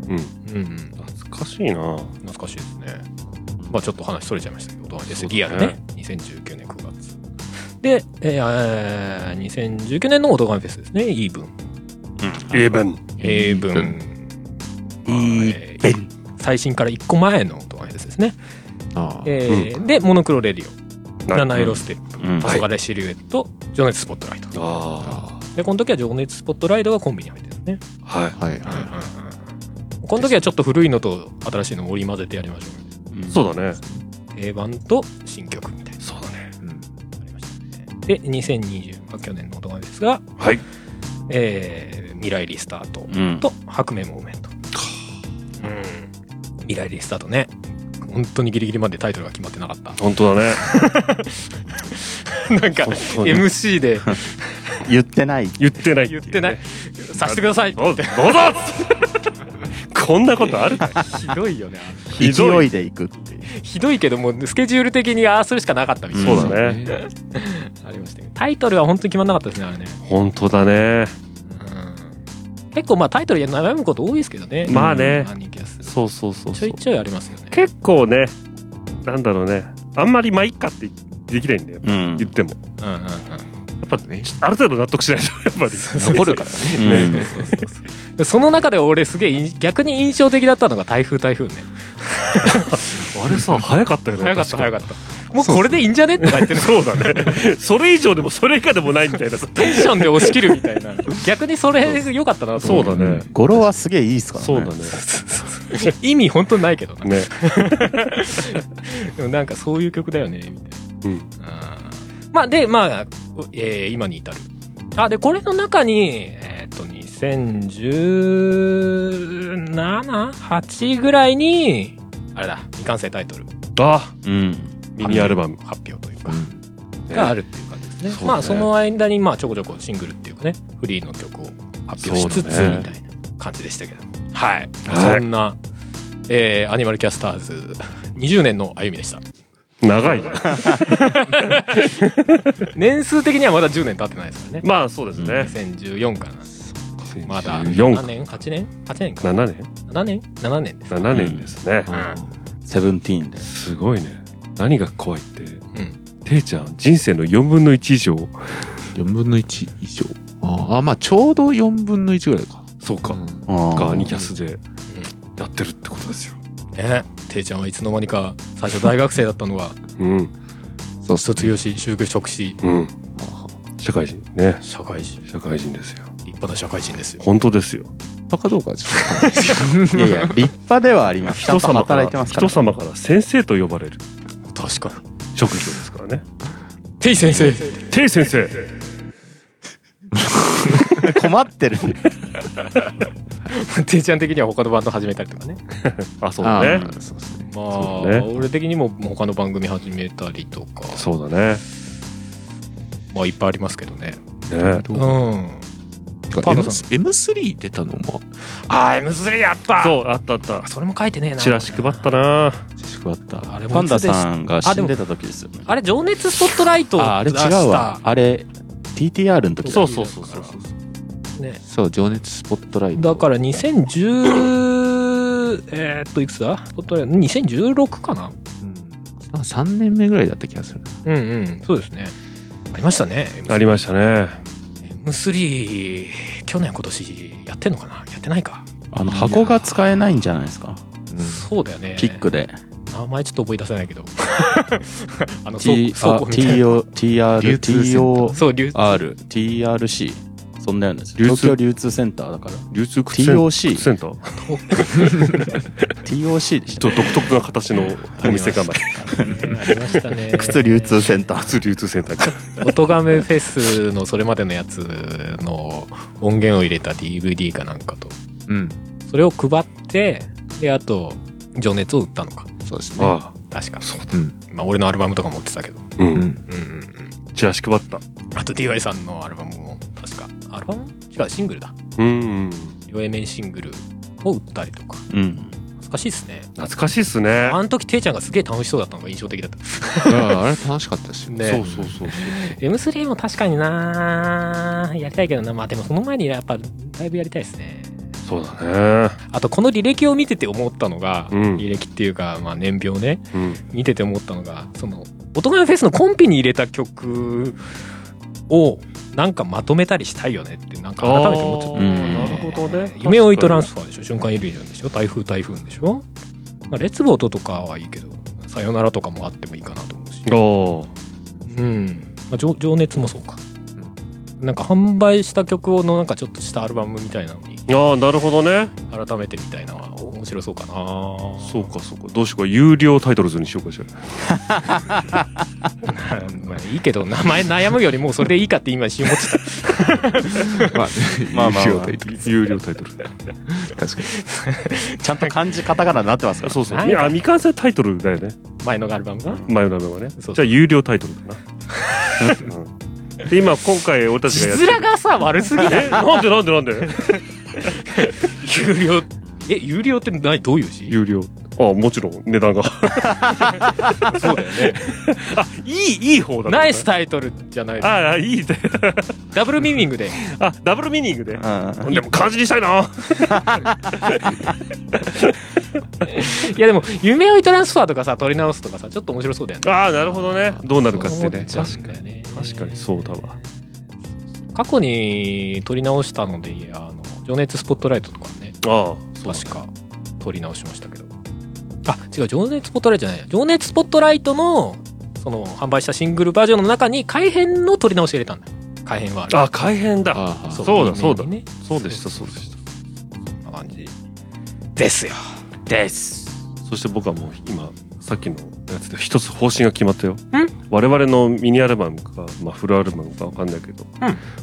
うん。うんうん懐かしいな懐かしいですねまあちょっと話それちゃいましたけど、リアルね。2019年9月。で、えー、2019年のオトガメフェスですね、イーブン。英文。イーブン。イーブン。最新から1個前のオトガメフェスですね。ああ。えーで、モノクロレディオ。七色ステップ。うん黄昏シルエット、情熱スポットライト。あで、この時は情熱スポットライトがコンビに入ってるね。あ。はい。はいはい。この時はちょっと古いのと新しいのを織り交ぜてやりましょう。そうだね。定番と新曲で、2020、まあ、去年の動画ですが、はい。えー、未来リスタートうんと白目モーメント。うん。未来リスタートね。本当にギリギリまでタイトルが決まってなかった。本当だね。なんか、MC で 言ってない言ってない言ってない。させてくださいってどうぞどうぞこんなことあるかいひどいよね。ひどい勢いで行くっていうひどいけども、スケジュール的にああするしかなかったみたいな。そうだね。ありましたけど。タイトルは本当に決まんなかったですね、あれね。本当だね。うん結構まあタイトルや悩むこと多いですけどね。まあねうんそうそうそうそうちょい。ちょいありますよね。結構ね、なんだろうね。あんまりまあいっかってできないんだよ。うん言っても。うんうんうん。やっぱね、ある程度納得しないと、やっぱり。残るからね。うんでその中で俺すげえい逆に印象的だったのが台風台風ね。あれさ、早かったよね。早かった確早かった。もうこれでいいんじゃね？って言ってる。そうだね。それ以上でもそれ以下でもないみたいなさ。テンションで押し切るみたいな。逆にそれ良かったなと思そうだね。語呂はすげえいいっすからねそうだね。意味本当にないけどな。ね。でもなんかそういう曲だよね、みたいな。うん。まあ、で、まあ、えー今に至る。あ、で、これの中に、えーっと、2017、8ぐらいに、あれだ、未完成タイトル、あ、うんミニアルバム。発表というか、ねがあるっていう感じですね。ねまあ、その間に、まあ、ちょこちょこシングルっていうかね、フリーの曲を発表しつつ、みたいな感じでしたけど。はい。はいそんな、えーアニマルキャスターズ、20年の歩みでした。長いね。年数的にはまだ10年経ってないですからね。まあそうですね。2014からなんです。まだ4 7年 ?8 年 ?8 年か。7年？7年 ?7 年です。?7 年ですね。セブンティーンですすごいね。何が怖いって、うん。ていちゃん、人生の4分の1以上、4分の1以上。ああ、まあちょうど4分の1ぐらいか。そうか。あがアニキャスでやってるってことですよ。ねていちゃんはいつの間にか最初大学生だったのがうん。そう卒業し就職しうん。社会人ね。社会人社会人ですよ。立派な社会人ですよ本当ですよ。バカどうかはちょっと。いやいや、立派ではあります。人様から働いてますから。人様から先生と呼ばれる確かに職業ですからね。てい先生てい先生。困ってる。ていちゃん的には他のバンド始めたりとかねあ、そうだね。あーそうですね。まあ、ね俺的にも他の番組始めたりとかそうだね。まあいっぱいありますけどねねうんてかパンダ M- さ M3 出たのも、あー M3 やった。そう、あったあった。それも書いてねえな。チラシ配ったな。自粛あった。あれもパンダさん。が死んでた時ですよね。あれ情熱スポットライトをあ、あれ違うわ。あれ、TTR の時だ。そうそうそうそう。そう。ね。そう、情熱スポットライト。だから2010えーっといくつだ？スポットライト。2016かな。うん、なんか3年目ぐらいだった気がする。うんうん。そうですね。ありましたね。ありましたね。M3 去年今年やってんのかな？やってないか、あの、箱が使えないんじゃないですか？そうだよね。キックで。名前ちょっと覚え出せないけど。あの倉 T、あ庫倉庫みたいな。TO、TR、流通センタ TO、そう流 R、TRC。そんなようなやつ。流通東京流通センターだから。流通靴セン TOC 靴センター？TOC でしちょっと独特な形のお店構え。ありましたねた。靴流通センター。靴流通センター。おとがめフェスのそれまでのやつの音源を入れた DVD かなんかとうん。それを配ってであと情熱を売ったのかそうですね。あ確かそううん。まあ俺のアルバムとか持ってたけど。うんうんうんチラシ配った。あと DY さんのアルバムも確かアルバム？違うシングルだうん。両 A 面シングルを売ったりとかうん。懐かしいっすね懐かしいっすね。あの時ていちゃんがすげえ楽しそうだったのが印象的だったいやあれ楽しかったですよ。ねそうそうそうそう。M3 も確かになやりたいけどなまあでもその前にやっぱだいぶやりたいですねそうだね。あとこの履歴を見てて思ったのが、うん履歴っていうか、まあ、年表ねうん。見てて思ったのがその「大人フェス」のコンピに入れた曲をなんかまとめたりしたいよねってなんか改めて思っちゃった。なるほどね。夢追いトランスファーでしょ？瞬間イリュージョンでしょ？台風台風でしょ、まあ、レッツボートとかはいいけどさよならとかもあってもいいかなと思うし。うん、まあ、情情熱もそうか、なんか販売した曲のなんかちょっとしたアルバムみたいなのにああ、なるほどね。改めてみたいなのは面白そうかなそうかそうか。どうしようか。有料タイトルズにしようかしら。まあいいけど名前悩むよりもうそれでいいかって今一瞬思っちゃった まあ、まあまあまあ有料タイトル有料タイトル。確かに。ちゃんと漢字カタカナになってますから。そうそう。いや、未完成タイトルだよね。前のアルバムが？前の名前はね。そうじゃあ有料タイトルだな。うんで今今回俺たちがやって字面がさ悪すぎななんでなんでなんで？有料え有料って何どういう字？有料。あもちろん値段が。そうだよね。あいいいい方だナイスタイトルじゃない。ああいい。ね ダブルミーニングで。あダブルミーニングで。うん。でも漢字にしたいな。いやでも夢追いトランスファーとかさ取り直すとかさちょっと面白そうだよね。ああなるほどね。どうなるかってね。確かにね。確かにそうだわ。過去に撮り直したのであの情熱スポットライトとかね。ああ確か撮り直しましたけど。あ違う情熱スポットライトじゃない。情熱スポットライトのその販売したシングルバージョンの中に改編の撮り直し入れたんだ。改編はある。あ改編だ。そうだそうだね。そうでしたそうでした。こんな感じですよ。です。そして僕はもう今さっきのやつで一つ方針が決まったよ。我々のミニアルバムか、まあ、フルアルバムかわかんないけど、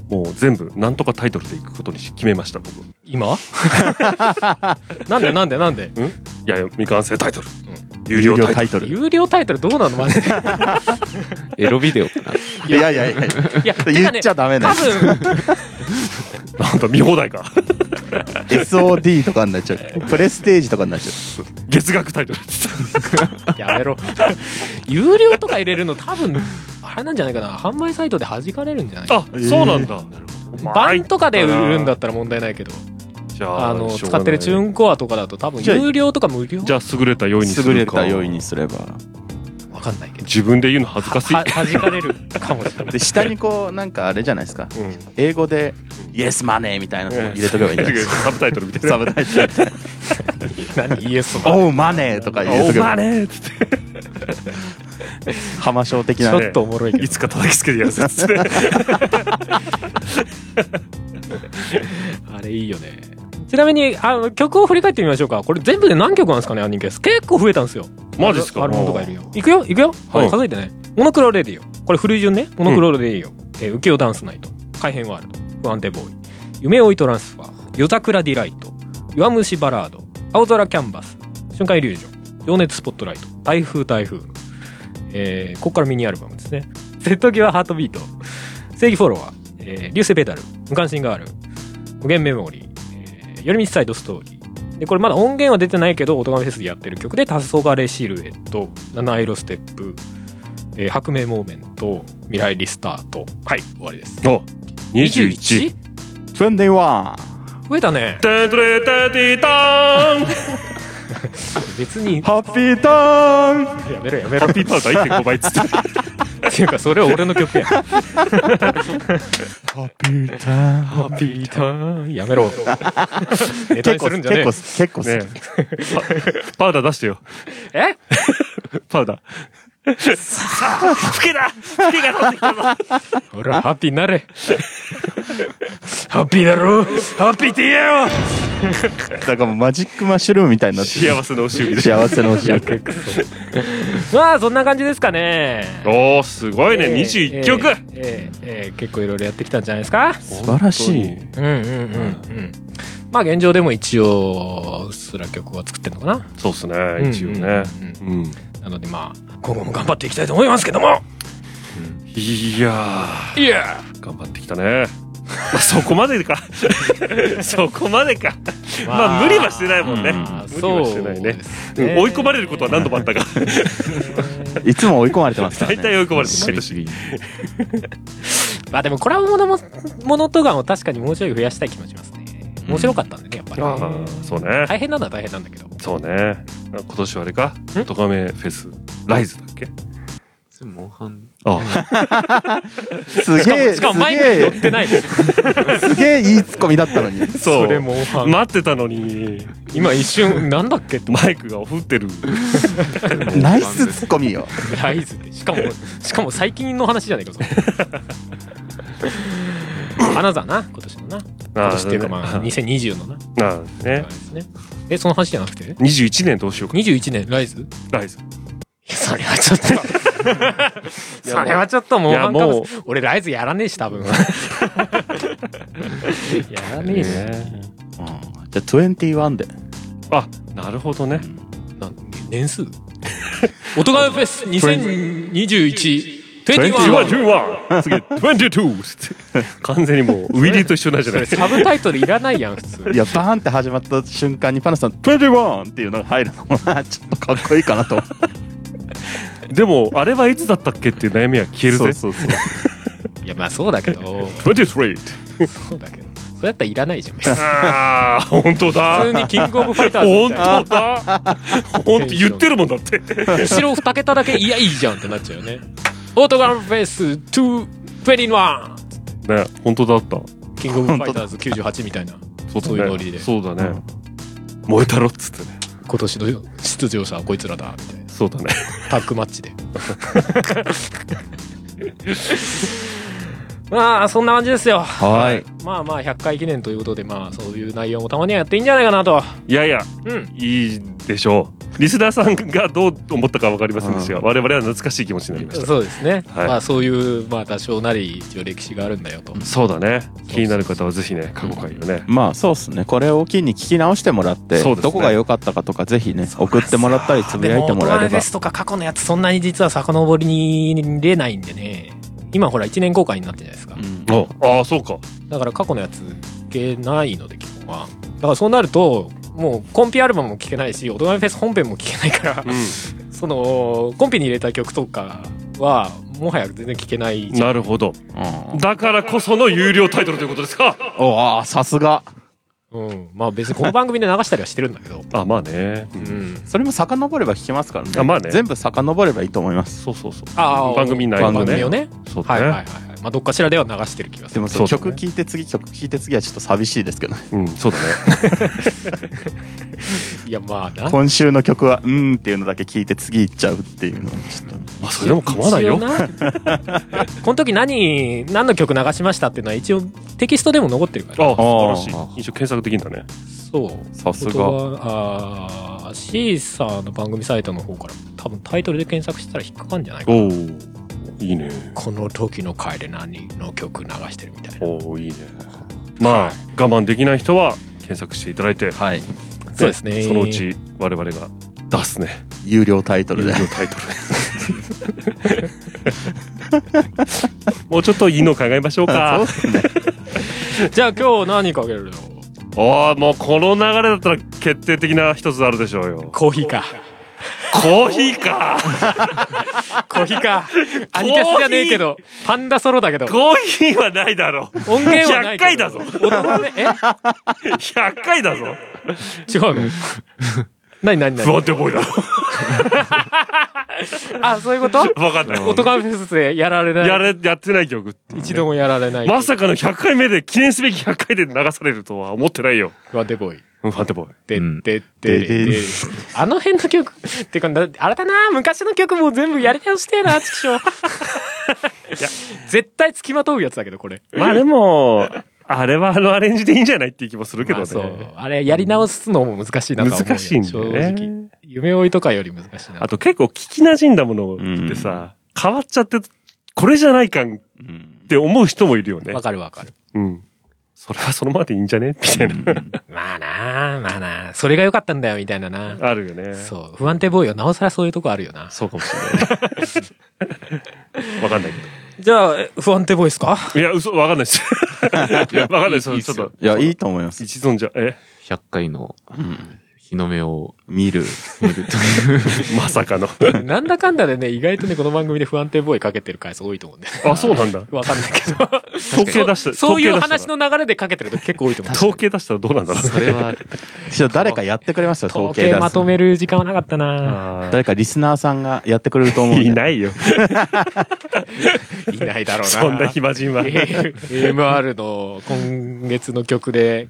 もう全部なんとかタイトルでいくことにし決めました僕今？なんでなんでなんで？いやいや未完成タイトル、有有料タイト料タイトル。有料タイトルどうなの？マジで。エロビデオかな？いやいやいやいや。いやて言っちゃダメな多分。ルなんだ見放題か。SOD とかになっちゃう。プレステージとかになっちゃう。月額タイトル。やめろ。有料とか入れるの多分あれなんじゃないかな？販売サイトで弾かれるんじゃない？あそうなんだ。版とかで売るんだったら問題ないけどじゃああのしょうがない。使ってるチューンコアとかだと多分じゃあ有料とか無料？じゃあ優れた良いにするか。優れた良いにすれば。わかんないけど自分で言うの恥ずかしい。は弾かれるかもしれない。で下にこうなんかあれじゃないですか。うん。英語で「イエスマネー」みたいなの入れとけばいいんじゃないですか。サブタイトルみたいな。サブタイトル。何？イエス「オーマネー」とか入れとけば。ねーっつって。浜章的なちょっとおもろいけど。いつか叩きつけてやるぜっつって。あれいいよねちなみにあの曲を振り返ってみましょうか。これ全部で何曲なんですかねアニメ結構増えたんですよ。マジっすか？アルバムとかいるよいくよ？いくよ、はい。数えてねモノクロレディオこれ古い順ね。モノクロレディオ、えー浮世ダンスナイト。改変ワールド不安定ボーイ。夢追いトランスファー。夜桜ディライト。弱虫バラード。青空キャンバス。瞬間イリュージョン。情熱スポットライト。台風台風。えー、ここからミニアルバムですね。瀬戸際ハートビート。正義フォロワー、えー、流星ペダル。無関心ガール。無限メモリー、えー、寄り道サイドストーリーでこれまだ音源は出てないけど音亀フェスでやってる曲で「黄昏シルエット」「七色ステップ」えー「白明モーメント」「未来リスタート」はい終わりです。お21。21増えたね。テントレテティターン 別に。ハッピーターン。やめろやめろ。ハッピーパウダー1.5倍っつって。っていうかそれは俺の曲や。ハッピーターン。ハッピーターンやめろ。ネタに結構するんじゃねえ結構結構ね。パパウダー出してよ。え？パウダー。さあ、吹けだ吹けが飛んできたぞほら、ハッピーになれ。ハッピーだろハッピーって言えよだからもうマジックマッシュルームみたいになってる幸せのお祝儀で。幸せのおし まあ、そんな感じですかね。おー、すごいね。えー21曲えーえーえー結構いろいろやってきたんじゃないですか？素晴らしいうんうんうんうん。まあ、現状でも一応、すら曲は作ってんのかな？そうっすね、一応ね。うんうんうん。なのでまあ、今後も頑張っていきたいと思いますけどもいやいやー、頑張ってきたね。まあ、そこまでか。そこまでか。まあ、無理はしてないもんね。まあ無理はしてないね。そう追い込まれることは何度もあったが。いつも追い込まれてますから大ね体追い込まれてる、毎年。まあでもコラボものも、ものとかも確かにもうちょい増やしたい気もしますね。面白かったんでね、やっぱりね、ああ、そうね。大変なんだは大変なんだけど。そうね。今年はあれか？ん？トカメフェス、ライズだっけ？モンハン。あ すげえしかもマイクに乗ってないです。すげえいいツッコミだったのにそう。れもう待ってたのに、今一瞬、なんだっけ？ってマイクが振ってる。ナイスツッコミよライズで。しかも、しかも最近の話じゃないか、それ。花だな、今年のな。今年っていうかまあ、2020のな。あああねれ。ですね。え、その話じゃなくて？21年どうしようか。21年、ライズ？いライズ。や、それはちょっと。それはちょっともう、もう俺ライズやらねえし、多分。やらねえし。ね。うんじゃあ21であ、なるほどね。なん年数？音ガメフェス2021 21、21 21! 次、22! つって完全にもう、ウィリーと一緒なんじゃないサブタイトルいらないやん普通いやバーンって始まった瞬間にパナさん21っていうのが入るのもなちょっとかっこいいかなと でも、あれはいつだったっけっていう悩みは消えるぜ。そうそうそう いやまあそうだけど 23! そうだけどそれやったらいらないじゃん ああ、本当だ。普通にキングオブファイターズ本みたいな当だ。本当言ってるもんだって。後ろ2桁だけいやいいじゃんってなっちゃうよねオートガンフェス221ね、本当だった。キングオブファイターズ98みたいなそうそういうノリでそうだね。燃えたろっつってね。今年の出場者はこいつらだみたいなそうだね。タッグマッチで まあそんな感じですよ。はい。まあまあ100回記念ということでまあそういう内容もたまにはやっていいんじゃないかなと。いやいや、うん。いいでしょう。リスナーさんがどう思ったかわかりませんでしたが、我々は懐かしい気持ちになりました。そうですね、はい。まあそういうまあ多少なり一応歴史があるんだよと。そうだね。気になる方はぜひね、過去回をね。まあそうっすね。これを機に聞き直してもらって、そうですね。どこが良かったかとかぜひね送ってもらったりつぶやいてもらえれば。でも大人フェスとか過去のやつそんなに実は遡りれないんでね今ほら1年公開になってるじゃないですか、うんおああ、そうか。だから過去のやつ聞けないので基本はだからそうなるともうコンピアルバムも聴けないし大人フェス本編も聴けないからう そのコンピに入れた曲とかはもはや全然聴けないん。なるほど。うんだからこその有料タイトルということですか。おあさすがうん。まあ別にこの番組で流したりはしてるんだけど。あ、まあね。う。うんん。それも遡れば聞けますからね。あまあね全部遡ればいいと思います。そうそうそう。ああ、番組内番容ね。組をね。そうだね。はいはいはいはい。まあどっかしらでは流してる気がする。でもそうそうだね曲聴いて次曲聴いて次はちょっと寂しいですけどね。うん、そうだね。いやまあな。今週の曲はうーんっていうのだけ聞いて次行っちゃうっていうのはちょっと。まあ、それでも構わないよ一応。な この時何、何の曲流しましたっていうのは一応テキストでも残ってるから。あ、素晴らしいあ。一応検索できるんだね。そう。さすが。が。あーシーサーの番組サイトの方から多分タイトルで検索したら引っかかるんじゃないかな。おおいいね。この時の回で何の曲流してるみたいな。おおいいね。まあ、我慢できない人は検索していただいて、はい。そうですねそのうち我々が出すね。有料タイトルで。のタイトル。もうちょっといいの考えましょうか。じゃあ今日何かけるの？おーもうこの流れだったら決定的な一つあるでしょうよ。コーヒーか。コーヒーかコーヒーか。アニキャスじゃねえけど、パンダソロだけど。コーヒーはないだろう。音源はないけど。100回だぞ音がねえ？100回だぞ。違うの？何何何？不安定ボーイだろ。あ、そういうこと？わかんない。音フェスでやられない？やれ、やってない曲。一度もやられない。まさかの100回目で、記念すべき100回で流されるとは思ってないよ。ワンデボーイ。うん、ファンテボーイ。でうんでででであの辺の曲、ってか、なあれだな、昔の曲もう全部やり直してえな、ちくしょう。絶対付きまとうやつだけど、これ。まあでも、あれはあのアレンジでいいんじゃないっていう気もするけどね。まあそう。あれ、やり直すのも難しいなとは思うよ難しいんだよね正直。夢追いとかより難しいな。あと結構聞き馴染んだものってさ、変わっちゃって、これじゃないかんって思う人もいるよねわ。かるわかる。うん。それはそのままでいいんじゃね？みたいな。まあなまあなそれが良かったんだよ、みたいなな。あるよね。そう。不安定ボーイはなおさらそういうとこあるよな。そうかもしれない。わかんないけじゃあ、え不安定ボーイですか？ど。いや、嘘、わかんないです。いや、わかんないです。いいっすよちょっと、いや、いいと思います。一存じゃ、え？100回のうん日の目を見る。見るという。まさかの。なんだかんだでね、意外とね、この番組で不安定ボーイかけてる回数多いと思うんだよね。あ、そうなんだ。わかんないけど。統計出した、そういう話の流れでかけてると結構多いと思う。統計出したらどうなんだろう。それは、ちょっと誰かやってくれますよ、統統計出す計まとめる時間はなかったなあ誰かリスナーさんがやってくれると思う。いないよ。いないだろうな。そんな暇人は。AMR の今月の曲で、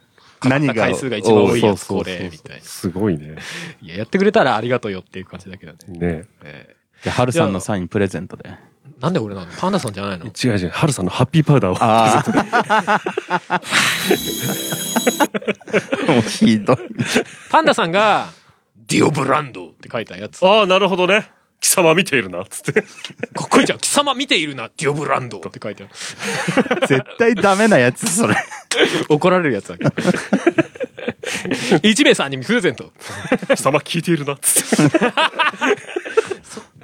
何が回数が一番多いやつ、これ、みたいな。すごいね。いや、やってくれたらありがとうよっていう感じだけどね。ねえじゃあ、ハルさんのサインプレゼントで。ーなんで俺なのパンダさんじゃないの？違う違う。ハルさんのハッピーパウダーを。ああ。もうひどい。パンダさんが、ディオブランドって書いたやつ。かああ、なるほどね。貴様見ているな、つって。っこいいじゃん。貴様見ているな、ディオブランドって書いてある。絶対ダメなやつ、それ。怒られるやつだけど。一名さんにプレゼント。貴様聞いているな、つって。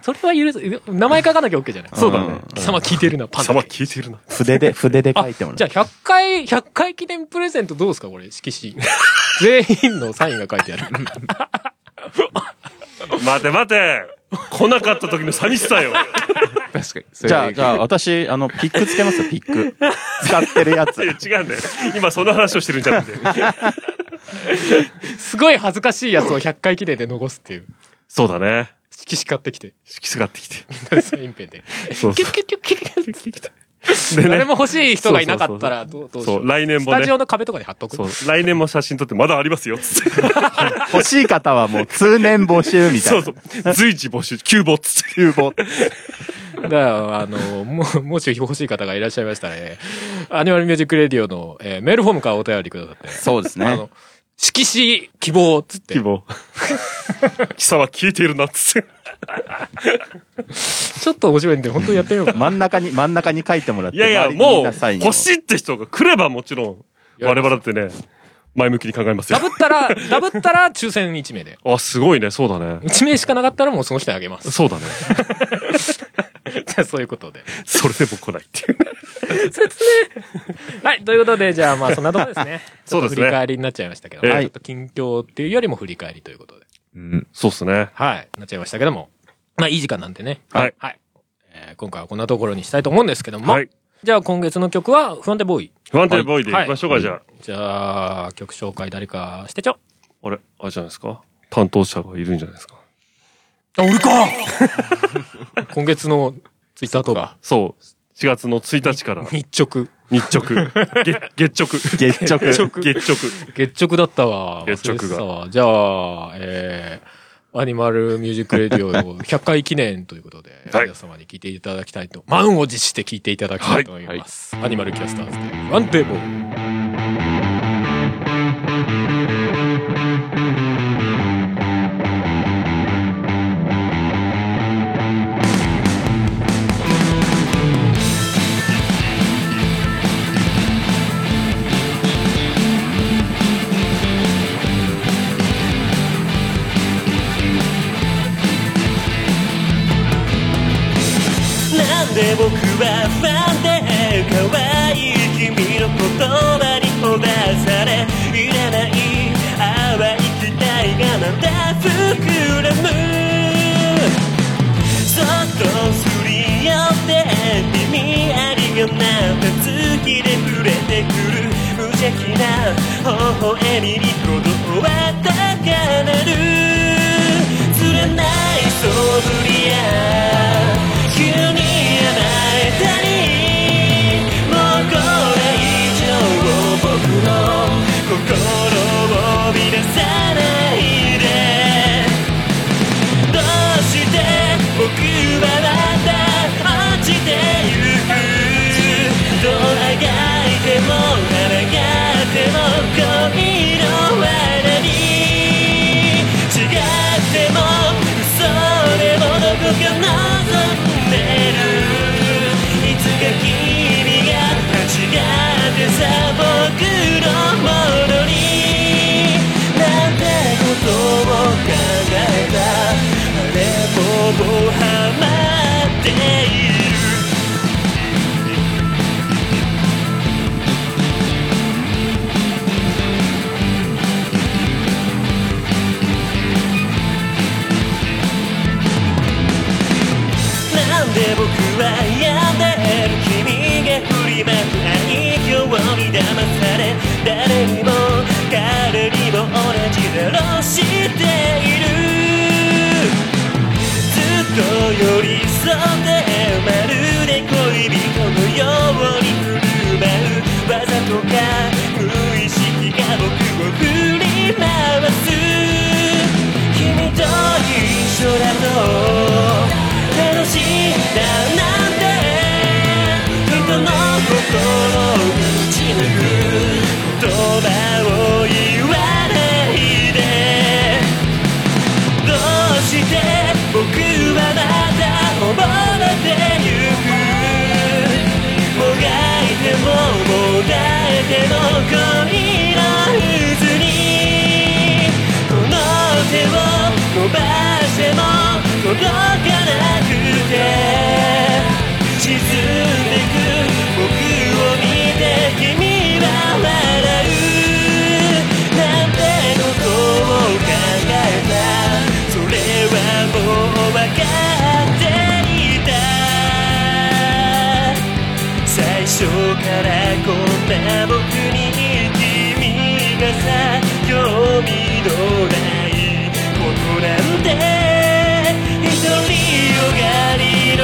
それは許す、名前書かなきゃ OK じゃない？そうだね。貴様聞いてるな、パンダ貴様。聞いているな。筆で、筆であ書いてもらう。じゃあ100回、100回記念プレゼントどうですかこれ、色紙。全員のサインが書いてある。待て待て来なかった時の寂しさよ。確かに。それじゃあ、じゃあ、私、あの、ピックつけますよ、ピック。使ってるやつい。や、違うんだよ。今その話をしてるんじゃなくて。すごい恥ずかしいやつを100回記念で残すっていう。そうだね。色紙買ってきて。引きすがってきて。サインペンで。そうキュッキュッキュッキュッキュッで誰も欲しい人がいなかったらどうどうしそう、よう。来年もねスタジ。オの壁とかに貼っとく。そう、来年も写真撮ってまだありますよ、つって。欲しい方はもう通年募集みたいな。そうそう。随時募集、急募っつって。急募。だから、あの、も、もし欲しい方がいらっしゃいましたら、えーアニマルミュージックレディオの、えーメールフォームからお便りくださって。そうですねあの。、色紙希望っつって希。望。貴様聞いているな、つって。ちょっと面白いんで、本当にやってみようかな。真ん中に、真ん中に書いてもらって。いやいや、もう、欲しいって人が来ればもちろん、我々だってね、前向きに考えますよダ。ブったら、ダブったら 抽選1名で。あ、すごいね、そうだね。1名しかなかったらもうその人にあげます。そうだね。そういうことで。それでも来ないっていう。説明はい、ということで、じゃあまあそんなとこですね。そうですね。振り返りになっちゃいましたけど、ね、ちょっと近況っていうよりも振り返りということで。うん、そうっすね。はい、なっちゃいましたけども。まあいい時間なんでね。はい。はい。えー、今回はこんなところにしたいと思うんですけども。はい。じゃあ今月の曲は不安定ボーイ。不安定ボーイでいきましょうか、じゃあ。じゃあ、曲紹介誰かしてちょ。あれ、あれじゃないですか？担当者がいるんじゃないですか？あ、俺か今月のツイッターとか。そう。4月の1日から。日直。日直。月直。月直。月直。月直。月直だったわ。月直が。じゃあ、えー、アニマルミュージックレディオ100回記念ということで、皆様に聞いていただきたいと、満を持して聞いていただきたいと思います。はいはい、アニマルキャスターズで、ワンテーブル。的な微笑みに鼓動は高鳴る釣れないそぶ誰にも誰にも同じだろう。しているずっと寄り添ってまるで恋人のよう。に振る舞う。わざとか無意識が僕を振り回す君と一緒だとた僕に君がさ興味のないことなんて独りよがりの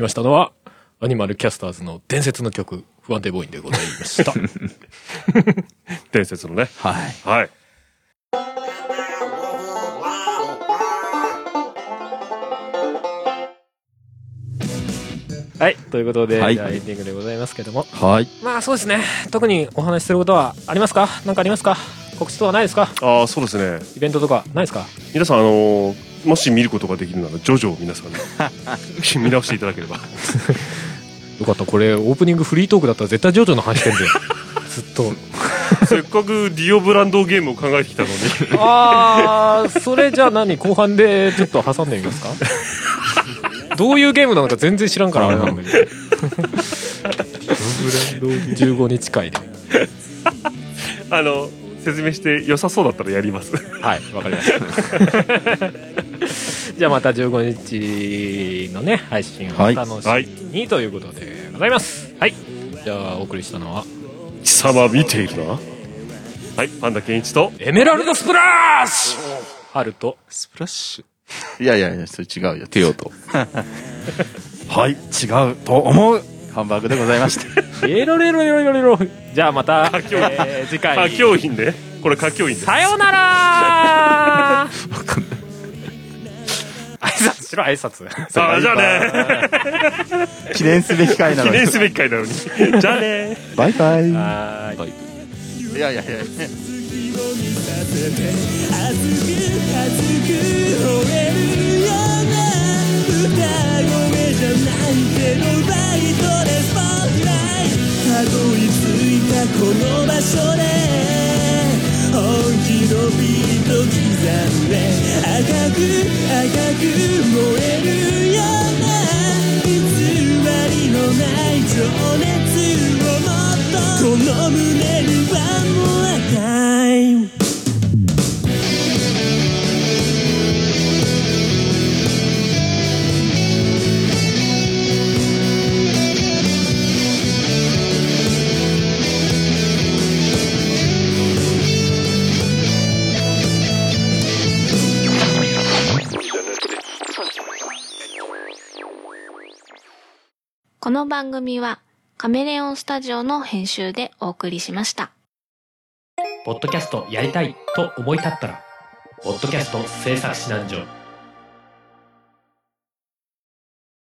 きましたのは、アニマルキャスターズの伝説の曲、不安定ボーインでございました。伝説のね。はい。はい。はい。ということで、はいじゃあエンディングでございますけども。はい。まあそうですね。特にお話しすることはありますか？何かありますか？告知とはないですか？ああ、そうですね。イベントとかないですか？皆さん、あのーもし見ることができるなら、ジョジョを皆さん、見直していただければ。よかった。これ、オープニングフリートークだったら絶対ジョジョの話してんだよ。ずっと。せっかくディオブランドゲームを考えてきたのに。あー、それじゃあ何？後半でちょっと挟んでみますか？どういうゲームなのか全然知らんからあれなんだけど。15日会で。あの、説明して良さそうだったらやります。はい、わかりました。じゃあまた15日のね、配信をお楽しみにということでございます。はい。じゃあお送りしたのは、貴様見ているな。はい、パンダケンイチと、エメラルドスプラッシュ春と、スプラッシュ？いやいやいや、それ違うよ。テオと。はい。違うと思う。ハンバーグでございました。レ ロレロレロレロレロ。じゃあまた、えー次回。歌教員ね。これ歌教員で？す。さようなら 挨拶しろ、挨拶。さ あ、じゃあね。記念すべき回なのに記念。すべき回なのに。じゃあね。バイバイ。いはーい。やいやいやたどり着いたこの場所で本気のビート刻んで赤く赤く燃えるような偽りのない情熱をもっとこの胸にはもう赤いこの番組はカメレオンスタジオの編集でお送りしました。ポッドキャストやりたいと思い立ったら、ポッドキャスト制作指南所